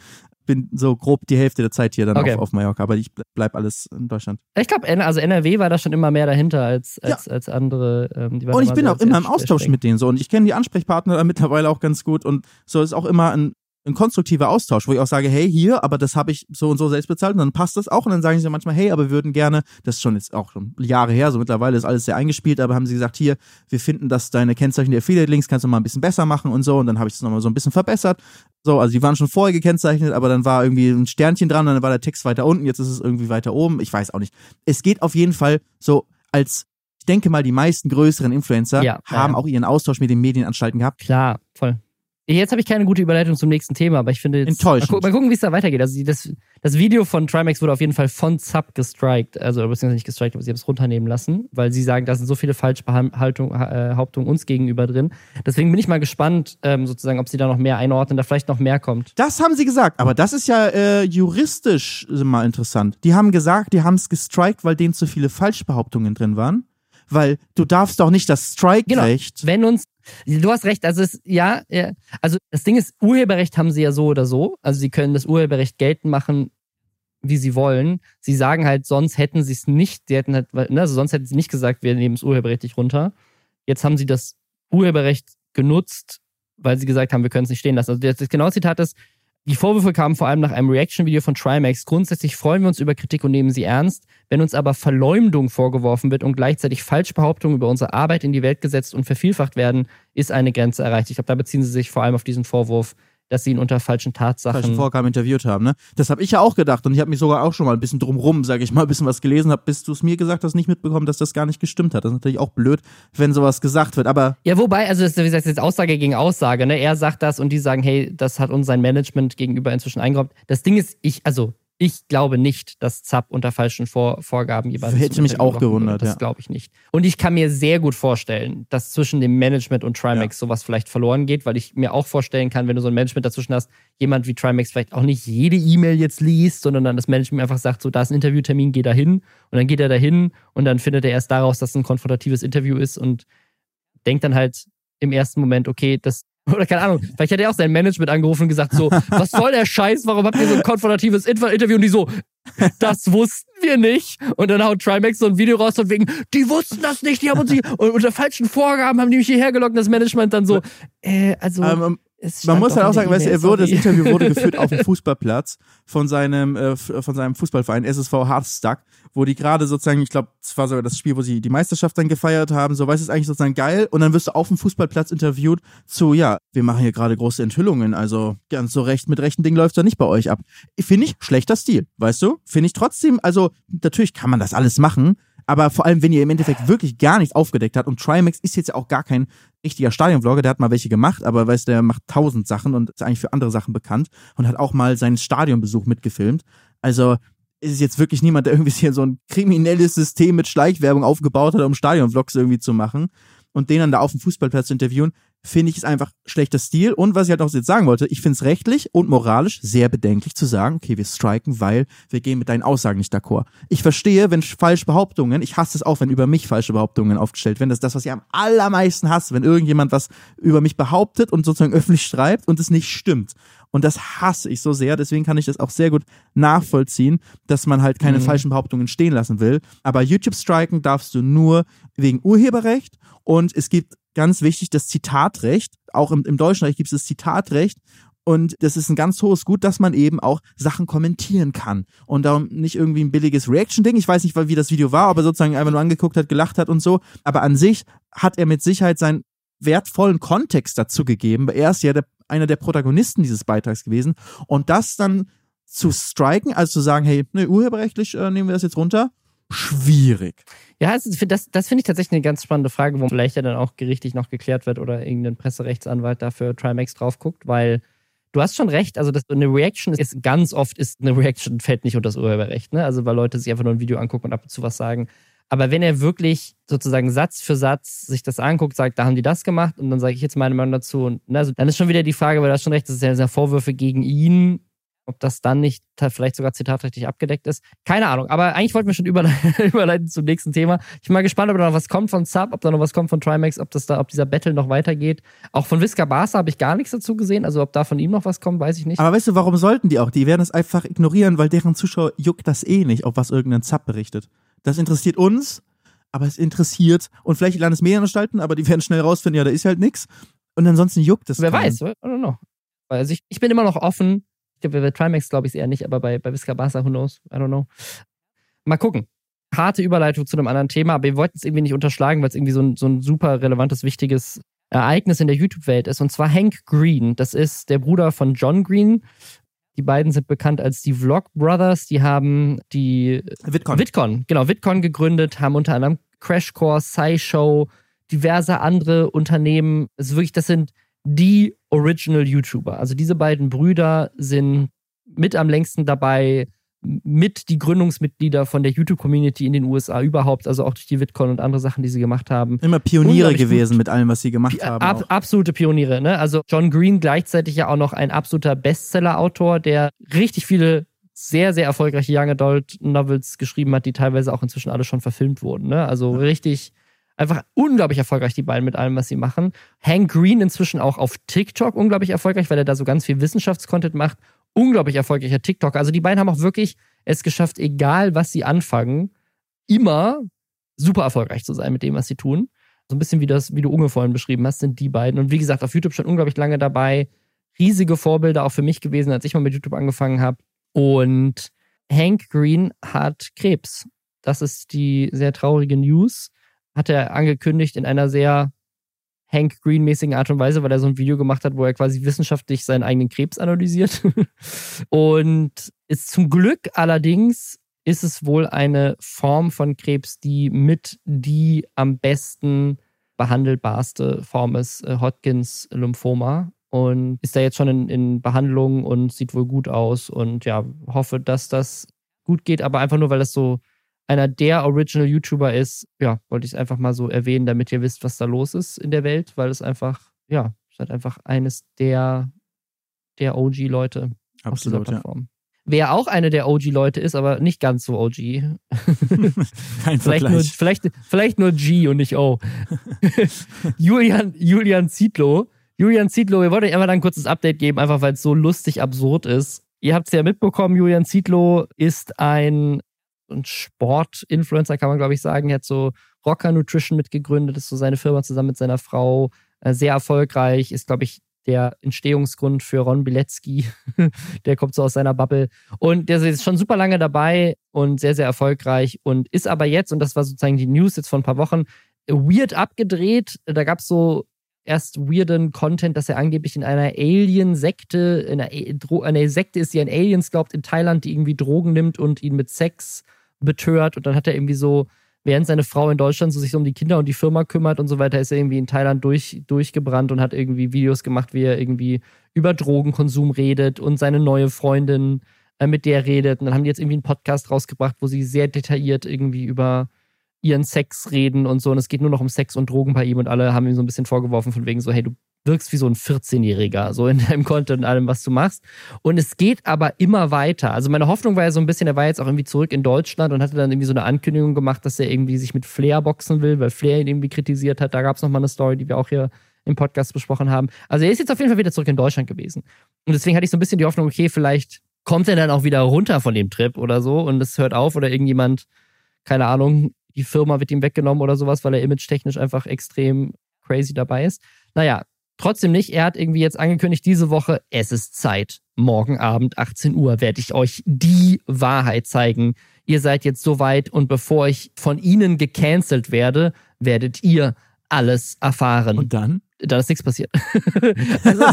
Bin so grob die Hälfte der Zeit hier dann auf, auf Mallorca, aber ich ble- bleib alles in Deutschland. ja. Ich glaube, also NRW war da schon immer mehr dahinter als, als, als andere. Ähm, die waren Und ich bin so auch immer im Austausch streng. mit denen so und ich kenne die Ansprechpartner da mittlerweile auch ganz gut und so ist auch immer ein, ein konstruktiver Austausch, wo ich auch sage, hey, hier, aber das habe ich so und so selbst bezahlt und dann passt das auch und dann sagen sie manchmal, hey, aber wir würden gerne, das ist schon jetzt auch schon Jahre her, so mittlerweile ist alles sehr eingespielt, aber haben sie gesagt, hier, wir finden, dass deine Kennzeichen der Affiliate-Links kannst du mal ein bisschen besser machen und so und dann habe ich das nochmal so ein bisschen verbessert. So, also die waren schon vorher gekennzeichnet, aber dann war irgendwie ein Sternchen dran und dann war der Text weiter unten, jetzt ist es irgendwie weiter oben, ich weiß auch nicht. Es geht auf jeden Fall so als ich denke mal, die meisten größeren Influencer Ja, haben auch ihren Austausch mit den Medienanstalten gehabt. Klar, voll. Jetzt habe ich keine gute Überleitung zum nächsten Thema, aber ich finde jetzt. Enttäuschend. Mal, gu mal gucken, wie es da weitergeht. Also das, das Video von Trimax wurde auf jeden Fall von Zap gestrikt. Also, beziehungsweise nicht gestrikt, aber sie haben es runternehmen lassen, weil sie sagen, da sind so viele Falschbehauptungen uns gegenüber drin. Deswegen bin ich mal gespannt, ähm, sozusagen, ob sie da noch mehr einordnen, da vielleicht noch mehr kommt. Das haben sie gesagt, aber das ist ja äh, juristisch mal interessant. Die haben gesagt, die haben es gestrikt, weil denen zu viele Falschbehauptungen drin waren. Weil du darfst doch nicht das Strike-Recht. Wenn uns, du hast recht, also es, ja, ja, also das Ding ist, Urheberrecht haben sie ja so oder so. Also sie können das Urheberrecht geltend machen, wie sie wollen. Sie sagen halt, sonst hätten sie es nicht, sie hätten halt, ne, also sonst hätten sie nicht gesagt, wir nehmen das Urheberrecht nicht runter. Jetzt haben sie das Urheberrecht genutzt, weil sie gesagt haben, wir können es nicht stehen lassen. Also das, das genaue Zitat ist, die Vorwürfe kamen vor allem nach einem Reaction-Video von Trimax. Grundsätzlich freuen wir uns über Kritik und nehmen sie ernst. Wenn uns aber Verleumdung vorgeworfen wird und gleichzeitig Falschbehauptungen über unsere Arbeit in die Welt gesetzt und vervielfacht werden, ist eine Grenze erreicht. Ich glaube, da beziehen sie sich vor allem auf diesen Vorwurf, dass sie ihn unter falschen Tatsachen. falschen Vorgaben interviewt haben, ne? Das habe ich ja auch gedacht und ich habe mich sogar auch schon mal ein bisschen drumrum, sage ich mal, ein bisschen was gelesen, habe, bis du es mir gesagt hast, nicht mitbekommen, dass das gar nicht gestimmt hat. Das ist natürlich auch blöd, wenn sowas gesagt wird, aber Ja, wobei, also das ist, wie gesagt, jetzt Aussage gegen Aussage, ne? Er sagt das und die sagen, hey, das hat uns sein Management gegenüber inzwischen eingeräumt. Das Ding ist, ich, also ich glaube nicht, dass Zapp unter falschen Vor Vorgaben jemanden Hätte mich auch gewundert, Das ja. glaube ich nicht. Und ich kann mir sehr gut vorstellen, dass zwischen dem Management und Trimax sowas vielleicht verloren geht, weil ich mir auch vorstellen kann, wenn du so ein Management dazwischen hast, jemand wie Trimax vielleicht auch nicht jede E-Mail jetzt liest, sondern dann das Management einfach sagt, so, da ist ein Interviewtermin, geh da hin. Und dann geht er dahin und dann findet er erst daraus, dass es ein konfrontatives Interview ist und denkt dann halt im ersten Moment, okay, das, oder keine Ahnung, vielleicht hat er auch sein Management angerufen und gesagt, so, was soll der Scheiß, warum habt ihr so ein konfrontatives Inter- Interview? Und die so, das wussten wir nicht. Und dann haut Trimax so ein Video raus von wegen, die wussten das nicht, die haben uns nicht, und unter falschen Vorgaben haben die mich hierher gelockt und das Management dann so, äh, also, ähm, es Man muss halt auch sagen, der weißt du, er wurde, das. Interview wurde geführt auf dem Fußballplatz von seinem, äh, von seinem Fußballverein SSV Hardstack, wo die gerade sozusagen, ich glaube, es war sogar das Spiel, wo sie die Meisterschaft dann gefeiert haben, so, weißt du, ist eigentlich sozusagen geil und dann wirst du auf dem Fußballplatz interviewt zu, ja, wir machen hier gerade große Enthüllungen, also ganz so recht, mit rechten Dingen läuft da nicht bei euch ab. Finde ich schlechter Stil, weißt du? Finde ich trotzdem, also, natürlich kann man das alles machen, aber vor allem, wenn ihr im Endeffekt wirklich gar nichts aufgedeckt habt und Trimax ist jetzt ja auch gar kein richtiger Stadionvlogger, der hat mal welche gemacht, aber weißt der macht tausend Sachen und ist eigentlich für andere Sachen bekannt und hat auch mal seinen Stadionbesuch mitgefilmt. Also ist es jetzt wirklich niemand, der irgendwie hier so ein kriminelles System mit Schleichwerbung aufgebaut hat, um Stadionvlogs irgendwie zu machen und den dann da auf dem Fußballplatz zu interviewen, finde ich ist einfach schlechter Stil. Und was ich halt auch jetzt sagen wollte, ich finde es rechtlich und moralisch sehr bedenklich zu sagen, okay, wir striken, weil wir gehen mit deinen Aussagen nicht d'accord. Ich verstehe, wenn falsche Behauptungen, ich hasse es auch, wenn über mich falsche Behauptungen aufgestellt werden. Das ist das, was ich am allermeisten hasse, wenn irgendjemand was über mich behauptet und sozusagen öffentlich schreibt und es nicht stimmt. Und das hasse ich so sehr. Deswegen kann ich das auch sehr gut nachvollziehen, dass man halt keine Mhm. falschen Behauptungen stehen lassen will. Aber YouTube striken darfst du nur wegen Urheberrecht und es gibt ganz wichtig das Zitatrecht. Auch im, im deutschen Recht gibt es das Zitatrecht. Und das ist ein ganz hohes Gut, dass man eben auch Sachen kommentieren kann. Und darum nicht irgendwie ein billiges Reaction-Ding. Ich weiß nicht, wie das Video war, aber sozusagen einfach nur angeguckt hat, gelacht hat und so. Aber an sich hat er mit Sicherheit seinen wertvollen Kontext dazu gegeben. Er ist ja der, einer der Protagonisten dieses Beitrags gewesen. Und das dann zu striken, also zu sagen, hey, ne, urheberrechtlich äh, nehmen wir das jetzt runter, schwierig. Ja, ist- das, das finde ich tatsächlich eine ganz spannende Frage, wo vielleicht ja dann auch gerichtlich noch geklärt wird oder irgendein Presserechtsanwalt dafür Trimax drauf guckt, weil du hast schon recht, also das, eine Reaction ist ganz oft ist eine Reaction fällt nicht unter das Urheberrecht, ne? Also weil Leute sich einfach nur ein Video angucken und ab und zu was sagen. Aber wenn er wirklich sozusagen Satz für Satz sich das anguckt, sagt, da haben die das gemacht und dann sage ich jetzt meine Meinung dazu und ne, also dann ist schon wieder die Frage, weil du hast schon recht, das sind ja Vorwürfe gegen ihn ob das dann nicht vielleicht sogar zitatträchtig abgedeckt ist. Keine Ahnung. Aber eigentlich wollten wir schon überleiten zum nächsten Thema. Ich bin mal gespannt, ob da noch was kommt von Sub, ob da noch was kommt von Trimax, ob das da, ob dieser Battle noch weitergeht. Auch von Visca Barca habe ich gar nichts dazu gesehen. Also ob da von ihm noch was kommt, weiß ich nicht. Aber weißt du, warum sollten die auch? Die werden es einfach ignorieren, weil deren Zuschauer juckt das eh nicht, ob was irgendein Sub berichtet. Das interessiert uns, aber es interessiert und vielleicht die Landesmedienanstalten, aber die werden schnell rausfinden, ja, da ist halt nichts. Und ansonsten juckt es. Wer keinen. weiß, I don't know. Also ich, ich bin immer noch offen glaube, bei Trimax glaube ich es eher nicht, aber bei, bei Visca Barca, who knows? I don't know. Mal gucken. Harte Überleitung zu einem anderen Thema, aber wir wollten es irgendwie nicht unterschlagen, weil es irgendwie so ein, so ein super relevantes, wichtiges Ereignis in der YouTube-Welt ist. Und zwar Hank Green. Das ist der Bruder von John Green. Die beiden sind bekannt als die Vlog Brothers. Die haben die VidCon. VidCon, genau, VidCon gegründet, haben unter anderem Crash Course, SciShow, diverse andere Unternehmen. Ist wirklich, das sind die Original YouTuber. Also diese beiden Brüder sind mit am längsten dabei, mit die Gründungsmitglieder von der YouTube-Community in den USA überhaupt, also auch durch die VidCon und andere Sachen, die sie gemacht haben. Immer Pioniere gewesen gut. mit allem, was sie gemacht haben. Ab, absolute Pioniere, ne? Also John Green gleichzeitig ja auch noch ein absoluter Bestseller-Autor, der richtig viele sehr, sehr erfolgreiche Young Adult Novels geschrieben hat, die teilweise auch inzwischen alle schon verfilmt wurden. Ne? Also ja. richtig Einfach unglaublich erfolgreich, die beiden mit allem, was sie machen. Hank Green inzwischen auch auf TikTok unglaublich erfolgreich, weil er da so ganz viel Wissenschaftscontent macht. Unglaublich erfolgreicher TikTok. Also die beiden haben auch wirklich es geschafft, egal was sie anfangen, immer super erfolgreich zu sein mit dem, was sie tun. So ein bisschen wie das, wie du Unge vorhin beschrieben hast, sind die beiden. Und wie gesagt, auf YouTube schon unglaublich lange dabei. Riesige Vorbilder auch für mich gewesen, als ich mal mit YouTube angefangen habe. Und Hank Green hat Krebs. Das ist die sehr traurige News hat er angekündigt in einer sehr Hank Green-mäßigen Art und Weise, weil er so ein Video gemacht hat, wo er quasi wissenschaftlich seinen eigenen Krebs analysiert. und ist zum Glück allerdings ist es wohl eine Form von Krebs, die mit die am besten behandelbarste Form ist, äh, Hodgkins Lymphoma. Und ist da jetzt schon in, in Behandlung und sieht wohl gut aus. Und ja, hoffe, dass das gut geht, aber einfach nur, weil das so einer der Original YouTuber ist, ja, wollte ich es einfach mal so erwähnen, damit ihr wisst, was da los ist in der Welt, weil es einfach, ja, es ist halt einfach eines der, der OG-Leute auf dieser Plattform. Ja. Wer auch eine der OG-Leute ist, aber nicht ganz so OG. Kein vielleicht, nur, vielleicht, vielleicht nur G und nicht O. Julian, Julian Zietlow. Julian Zietlow, wir wollten euch einfach ein kurzes Update geben, einfach weil es so lustig absurd ist. Ihr habt es ja mitbekommen, Julian Zietlow ist ein und Sport-Influencer, kann man glaube ich sagen. Er hat so Rocker Nutrition mitgegründet, ist so seine Firma zusammen mit seiner Frau. Äh, sehr erfolgreich, ist glaube ich der Entstehungsgrund für Ron Bilecki. der kommt so aus seiner Bubble. Und der ist schon super lange dabei und sehr, sehr erfolgreich und ist aber jetzt, und das war sozusagen die News jetzt vor ein paar Wochen, weird abgedreht. Da gab es so erst weirden Content, dass er angeblich in einer Alien-Sekte, in einer, einer Sekte ist, die an Aliens glaubt, in Thailand, die irgendwie Drogen nimmt und ihn mit Sex betört. Und dann hat er irgendwie so, während seine Frau in Deutschland so sich um die Kinder und die Firma kümmert und so weiter, ist er irgendwie in Thailand durch, durchgebrannt und hat irgendwie Videos gemacht, wie er irgendwie über Drogenkonsum redet und seine neue Freundin, äh, mit der redet. Und dann haben die jetzt irgendwie einen Podcast rausgebracht, wo sie sehr detailliert irgendwie über ihren Sex reden und so. Und es geht nur noch um Sex und Drogen bei ihm und alle haben ihm so ein bisschen vorgeworfen von wegen so, hey, du wirkst wie so ein 14-Jähriger, so in deinem Content und allem, was du machst. Und es geht aber immer weiter. Also meine Hoffnung war ja so ein bisschen, er war jetzt auch irgendwie zurück in Deutschland und hatte dann irgendwie so eine Ankündigung gemacht, dass er irgendwie sich mit Flair boxen will, weil Flair ihn irgendwie kritisiert hat. Da gab es nochmal eine Story, die wir auch hier im Podcast besprochen haben. Also er ist jetzt auf jeden Fall wieder zurück in Deutschland gewesen. Und deswegen hatte ich so ein bisschen die Hoffnung, okay, vielleicht kommt er dann auch wieder runter von dem Trip oder so und es hört auf oder irgendjemand, keine Ahnung, die Firma wird ihm weggenommen oder sowas, weil er image-technisch einfach extrem crazy dabei ist. Naja, trotzdem nicht. Er hat irgendwie jetzt angekündigt, diese Woche, es ist Zeit. Morgen Abend, 18 Uhr, werde ich euch die Wahrheit zeigen. Ihr seid jetzt soweit und bevor ich von ihnen gecancelt werde, werdet ihr alles erfahren. Und dann? Da ist nichts passiert. also,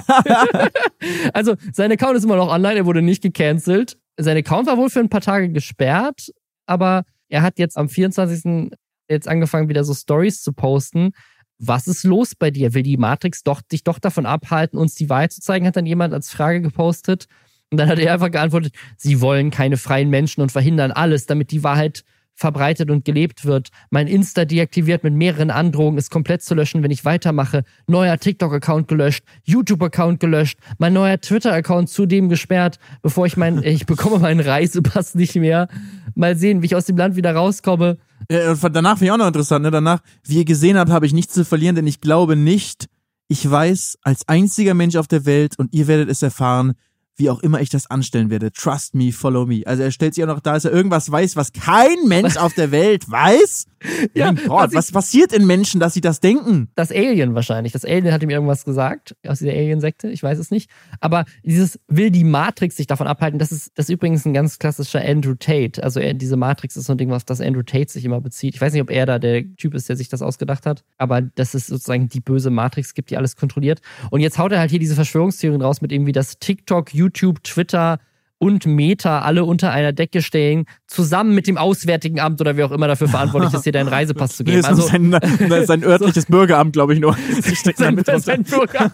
also, sein Account ist immer noch online, er wurde nicht gecancelt. Sein Account war wohl für ein paar Tage gesperrt, aber er hat jetzt am 24. jetzt angefangen, wieder so Stories zu posten. Was ist los bei dir? Will die Matrix doch, dich doch davon abhalten, uns die Wahrheit zu zeigen? Hat dann jemand als Frage gepostet. Und dann hat er einfach geantwortet, sie wollen keine freien Menschen und verhindern alles, damit die Wahrheit verbreitet und gelebt wird. Mein Insta deaktiviert mit mehreren Androhungen, ist komplett zu löschen, wenn ich weitermache. Neuer TikTok-Account gelöscht, YouTube-Account gelöscht, mein neuer Twitter-Account zudem gesperrt, bevor ich mein, ich bekomme meinen Reisepass nicht mehr. Mal sehen, wie ich aus dem Land wieder rauskomme. Ja, danach finde ich auch noch interessant, ne? Danach, wie ihr gesehen habt, habe ich nichts zu verlieren, denn ich glaube nicht, ich weiß als einziger Mensch auf der Welt und ihr werdet es erfahren, wie auch immer ich das anstellen werde. Trust me, follow me. Also er stellt sich auch noch da, dass er irgendwas weiß, was kein Mensch auf der Welt weiß. ja, mein Gott, was passiert in Menschen, dass sie das denken? Das Alien wahrscheinlich. Das Alien hat ihm irgendwas gesagt aus dieser Alien-Sekte. Ich weiß es nicht. Aber dieses will die Matrix sich davon abhalten. Das ist, das ist übrigens ein ganz klassischer Andrew Tate. Also diese Matrix ist so ein Ding, auf das Andrew Tate sich immer bezieht. Ich weiß nicht, ob er da der Typ ist, der sich das ausgedacht hat. Aber dass es sozusagen die böse Matrix gibt, die alles kontrolliert. Und jetzt haut er halt hier diese Verschwörungstheorien raus mit irgendwie das TikTok, YouTube, Twitter, und Meta alle unter einer Decke stellen, zusammen mit dem Auswärtigen Amt oder wer auch immer dafür verantwortlich ist, dir deinen Reisepass zu geben. Nee, also sein, sein örtliches so, Bürgeramt, glaube ich nur. sein, sein Bürger.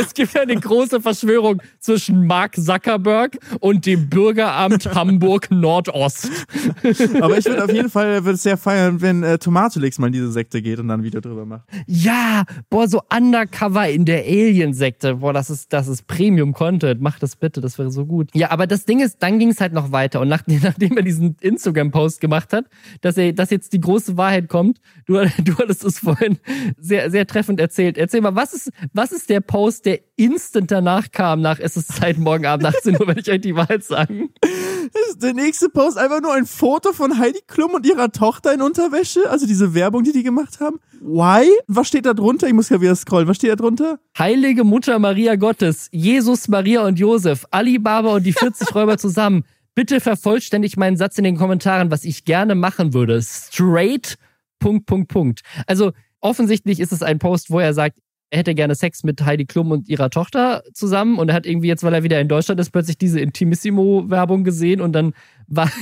es gibt eine große Verschwörung zwischen Mark Zuckerberg und dem Bürgeramt Hamburg Nordost. Aber ich würde auf jeden Fall würde sehr feiern, wenn äh, Tomatolix mal in diese Sekte geht und dann ein Video drüber macht. Ja, boah, so Undercover in der Alien-Sekte. Boah, das ist, das ist Premium-Content. Mach das bitte, das wäre so so gut. Ja, aber das Ding ist, dann ging es halt noch weiter. Und nach, nachdem er diesen Instagram-Post gemacht hat, dass er, dass jetzt die große Wahrheit kommt, du, du hattest es vorhin sehr, sehr treffend erzählt. Erzähl mal, was ist, was ist der Post, der instant danach kam, nach es ist Zeit morgen Abend 18 Uhr, wenn ich euch die Wahrheit sagen? Der nächste Post einfach nur ein Foto von Heidi Klum und ihrer Tochter in Unterwäsche, also diese Werbung, die die gemacht haben. Why? Was steht da drunter? Ich muss ja wieder scrollen. Was steht da drunter? Heilige Mutter Maria Gottes, Jesus, Maria und Josef, Alibaba und die 40 Räuber zusammen. Bitte vervollständig meinen Satz in den Kommentaren, was ich gerne machen würde. Straight, Punkt, Punkt, Punkt. Also offensichtlich ist es ein Post, wo er sagt, er hätte gerne Sex mit Heidi Klum und ihrer Tochter zusammen und er hat irgendwie jetzt, weil er wieder in Deutschland ist, plötzlich diese Intimissimo-Werbung gesehen und dann war,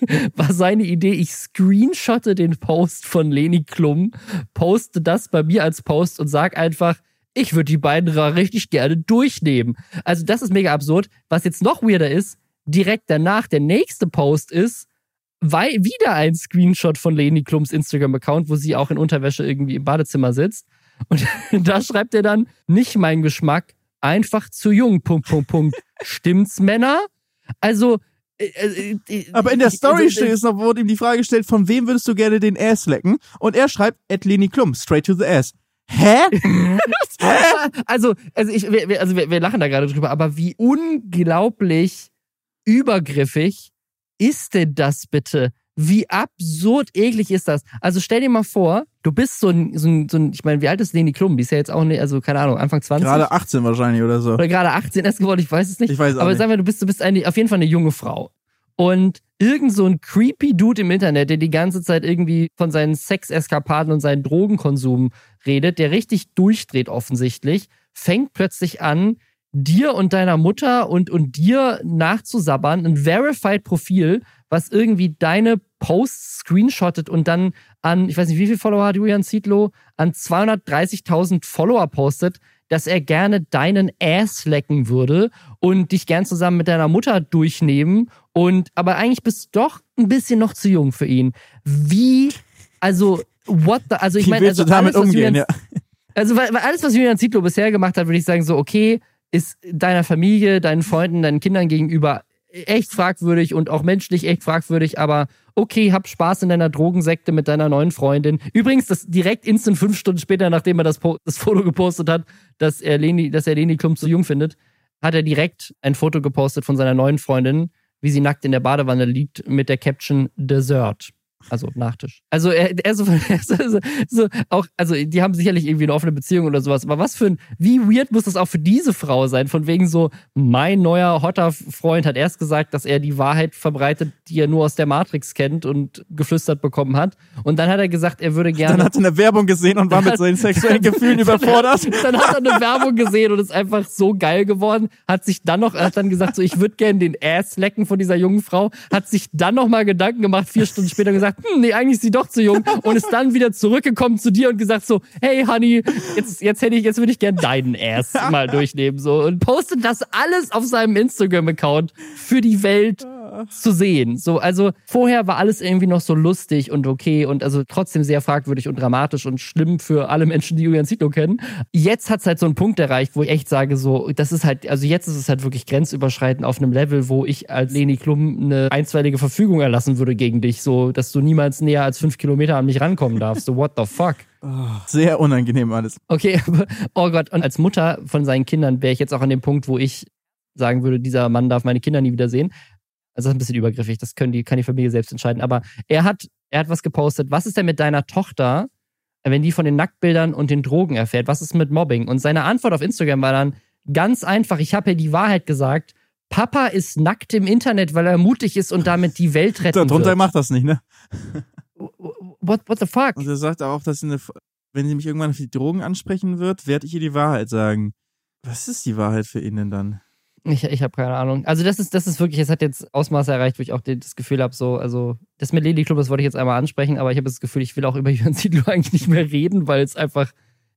war seine Idee, ich screenshotte den Post von Leni Klum, poste das bei mir als Post und sag einfach, ich würde die beiden richtig gerne durchnehmen. Also das ist mega absurd. Was jetzt noch weirder ist, direkt danach der nächste Post ist, weil wieder ein Screenshot von Leni Klums Instagram-Account, wo sie auch in Unterwäsche irgendwie im Badezimmer sitzt. Und da schreibt er dann, nicht mein Geschmack, einfach zu jung, Punkt, Punkt, Punkt. Stimmt's, Männer? Also, äh, äh, äh, aber in der Story also, steht es noch, wurde ihm die Frage gestellt, von wem würdest du gerne den Ass lecken? Und er schreibt, at Leni Klum, straight to the ass. Hä? Hä? Also, also, ich, wir, also wir, wir lachen da gerade drüber, aber wie unglaublich übergriffig ist denn das bitte? Wie absurd eklig ist das? Also stell dir mal vor, du bist so ein, so ein, so ein ich meine, wie alt ist Leni Klum? Die ist ja jetzt auch nicht, also keine Ahnung, Anfang 20. Gerade 18 wahrscheinlich oder so. Oder gerade 18 erst geworden, ich weiß es nicht. Ich weiß auch Aber nicht. sagen wir, du bist, du bist eine, auf jeden Fall eine junge Frau. Und irgend so ein creepy Dude im Internet, der die ganze Zeit irgendwie von seinen Sexeskapaden und seinen Drogenkonsum redet, der richtig durchdreht offensichtlich, fängt plötzlich an, dir und deiner Mutter und, und dir nachzusabbern, ein verified Profil, was irgendwie deine Posts screenshottet und dann an, ich weiß nicht, wie viele Follower hat Julian Zietlow, an 230.000 Follower postet, dass er gerne deinen Ass lecken würde und dich gern zusammen mit deiner Mutter durchnehmen und, aber eigentlich bist du doch ein bisschen noch zu jung für ihn. Wie, also, what the, also ich meine, also damit alles, umgehen, Julian, ja. Also, weil, weil alles, was Julian Zietlow bisher gemacht hat, würde ich sagen, so, okay, ist deiner Familie, deinen Freunden, deinen Kindern gegenüber echt fragwürdig und auch menschlich echt fragwürdig, aber okay, hab Spaß in deiner Drogensekte mit deiner neuen Freundin. Übrigens, das direkt instant fünf Stunden später, nachdem er das, das Foto gepostet hat, dass er Leni, dass er Leni Klump so jung findet, hat er direkt ein Foto gepostet von seiner neuen Freundin, wie sie nackt in der Badewanne liegt, mit der Caption Dessert. Also Nachtisch. Also er, er so, so, so, auch, also die haben sicherlich irgendwie eine offene Beziehung oder sowas, aber was für ein, wie weird muss das auch für diese Frau sein? Von wegen so, mein neuer hotter Freund hat erst gesagt, dass er die Wahrheit verbreitet, die er nur aus der Matrix kennt und geflüstert bekommen hat. Und dann hat er gesagt, er würde gerne. Dann hat er eine Werbung gesehen und war mit seinen sexuellen Gefühlen überfordert. dann hat er eine Werbung gesehen und ist einfach so geil geworden. Hat sich dann noch, hat dann gesagt, so, ich würde gerne den Ass lecken von dieser jungen Frau. Hat sich dann noch mal Gedanken gemacht, vier Stunden später gesagt, hm, nee, eigentlich ist sie doch zu jung und ist dann wieder zurückgekommen zu dir und gesagt so, hey Honey, jetzt, jetzt hätte ich, jetzt würde ich gern deinen Ass mal durchnehmen so und postet das alles auf seinem Instagram-Account für die Welt zu sehen. So, also vorher war alles irgendwie noch so lustig und okay und also trotzdem sehr fragwürdig und dramatisch und schlimm für alle Menschen, die Julian Zietlow kennen. Jetzt hat es halt so einen Punkt erreicht, wo ich echt sage, so, das ist halt, also jetzt ist es halt wirklich grenzüberschreitend auf einem Level, wo ich als Leni Klum eine einstweilige Verfügung erlassen würde gegen dich, so, dass du niemals näher als fünf Kilometer an mich rankommen darfst. So, what the fuck? Oh, sehr unangenehm alles. Okay, oh Gott, und als Mutter von seinen Kindern wäre ich jetzt auch an dem Punkt, wo ich sagen würde, dieser Mann darf meine Kinder nie wiedersehen. Also das ist ein bisschen übergriffig, das können die, kann die Familie selbst entscheiden. Aber er hat, er hat was gepostet. Was ist denn mit deiner Tochter, wenn die von den Nacktbildern und den Drogen erfährt? Was ist mit Mobbing? Und seine Antwort auf Instagram war dann ganz einfach, ich habe ihr die Wahrheit gesagt. Papa ist nackt im Internet, weil er mutig ist und damit die Welt retten Darunter wird. macht das nicht, ne? What, what the fuck? Und er sagt auch, dass sie eine, wenn sie mich irgendwann auf die Drogen ansprechen wird, werde ich ihr die Wahrheit sagen. Was ist die Wahrheit für ihn denn dann? Ich, ich habe keine Ahnung. Also das ist, das ist wirklich, es hat jetzt Ausmaße erreicht, wo ich auch das Gefühl habe, so, also das mit Lady Club, das wollte ich jetzt einmal ansprechen, aber ich habe das Gefühl, ich will auch über Jürgen Siedlow eigentlich nicht mehr reden, weil es einfach,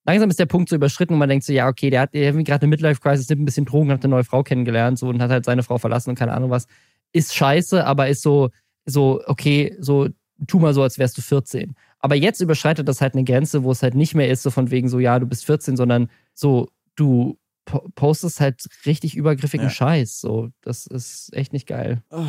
langsam ist der Punkt so überschritten und man denkt so, ja, okay, der hat irgendwie gerade eine Midlife-Crisis, nimmt ein bisschen Drogen, hat eine neue Frau kennengelernt so und hat halt seine Frau verlassen und keine Ahnung was. Ist scheiße, aber ist so, so, okay, so, tu mal so, als wärst du 14. Aber jetzt überschreitet das halt eine Grenze, wo es halt nicht mehr ist, so von wegen so, ja, du bist 14, sondern so, du po postest halt richtig übergriffigen Ja. Scheiß. So, das ist echt nicht geil. Oh.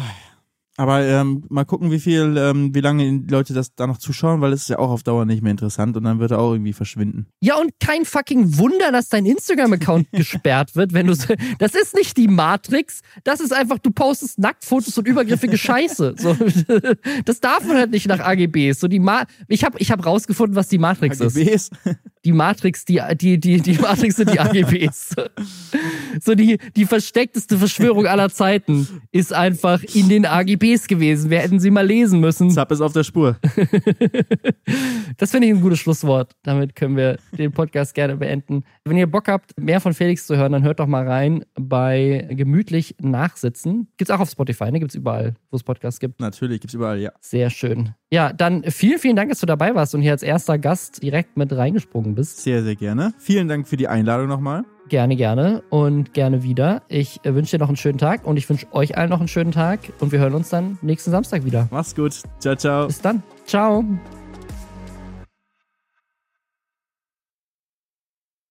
Aber ähm, mal gucken, wie viel, ähm, wie lange die Leute das da noch zuschauen, weil es ist ja auch auf Dauer nicht mehr interessant und dann wird er auch irgendwie verschwinden. Ja, und kein fucking Wunder, dass dein Instagram-Account gesperrt wird, wenn du so, das ist nicht die Matrix, das ist einfach, du postest Nacktfotos und übergriffige Scheiße. So, das darf man halt nicht nach AGBs. So die Ma ich habe ich hab rausgefunden, was die Matrix ist. Die Matrix, die, die, die, die Matrix sind die AGBs. So die, die versteckteste Verschwörung aller Zeiten ist einfach in den AGBs gewesen. Wir hätten sie mal lesen müssen. Zap ist auf der Spur. Das finde ich ein gutes Schlusswort. Damit können wir den Podcast gerne beenden. Wenn ihr Bock habt, mehr von Felix zu hören, dann hört doch mal rein bei Gemütlich Nachsitzen. Gibt's auch auf Spotify, ne? Gibt's überall, wo es Podcasts gibt. Natürlich, gibt's überall, ja. Sehr schön. Ja, dann vielen, vielen Dank, dass du dabei warst und hier als erster Gast direkt mit reingesprungen bist. Sehr, sehr gerne. Vielen Dank für die Einladung nochmal. Gerne, gerne und gerne wieder. Ich äh, wünsche dir noch einen schönen Tag und ich wünsche euch allen noch einen schönen Tag und wir hören uns dann nächsten Samstag wieder. Mach's gut. Ciao, ciao. Bis dann. Ciao.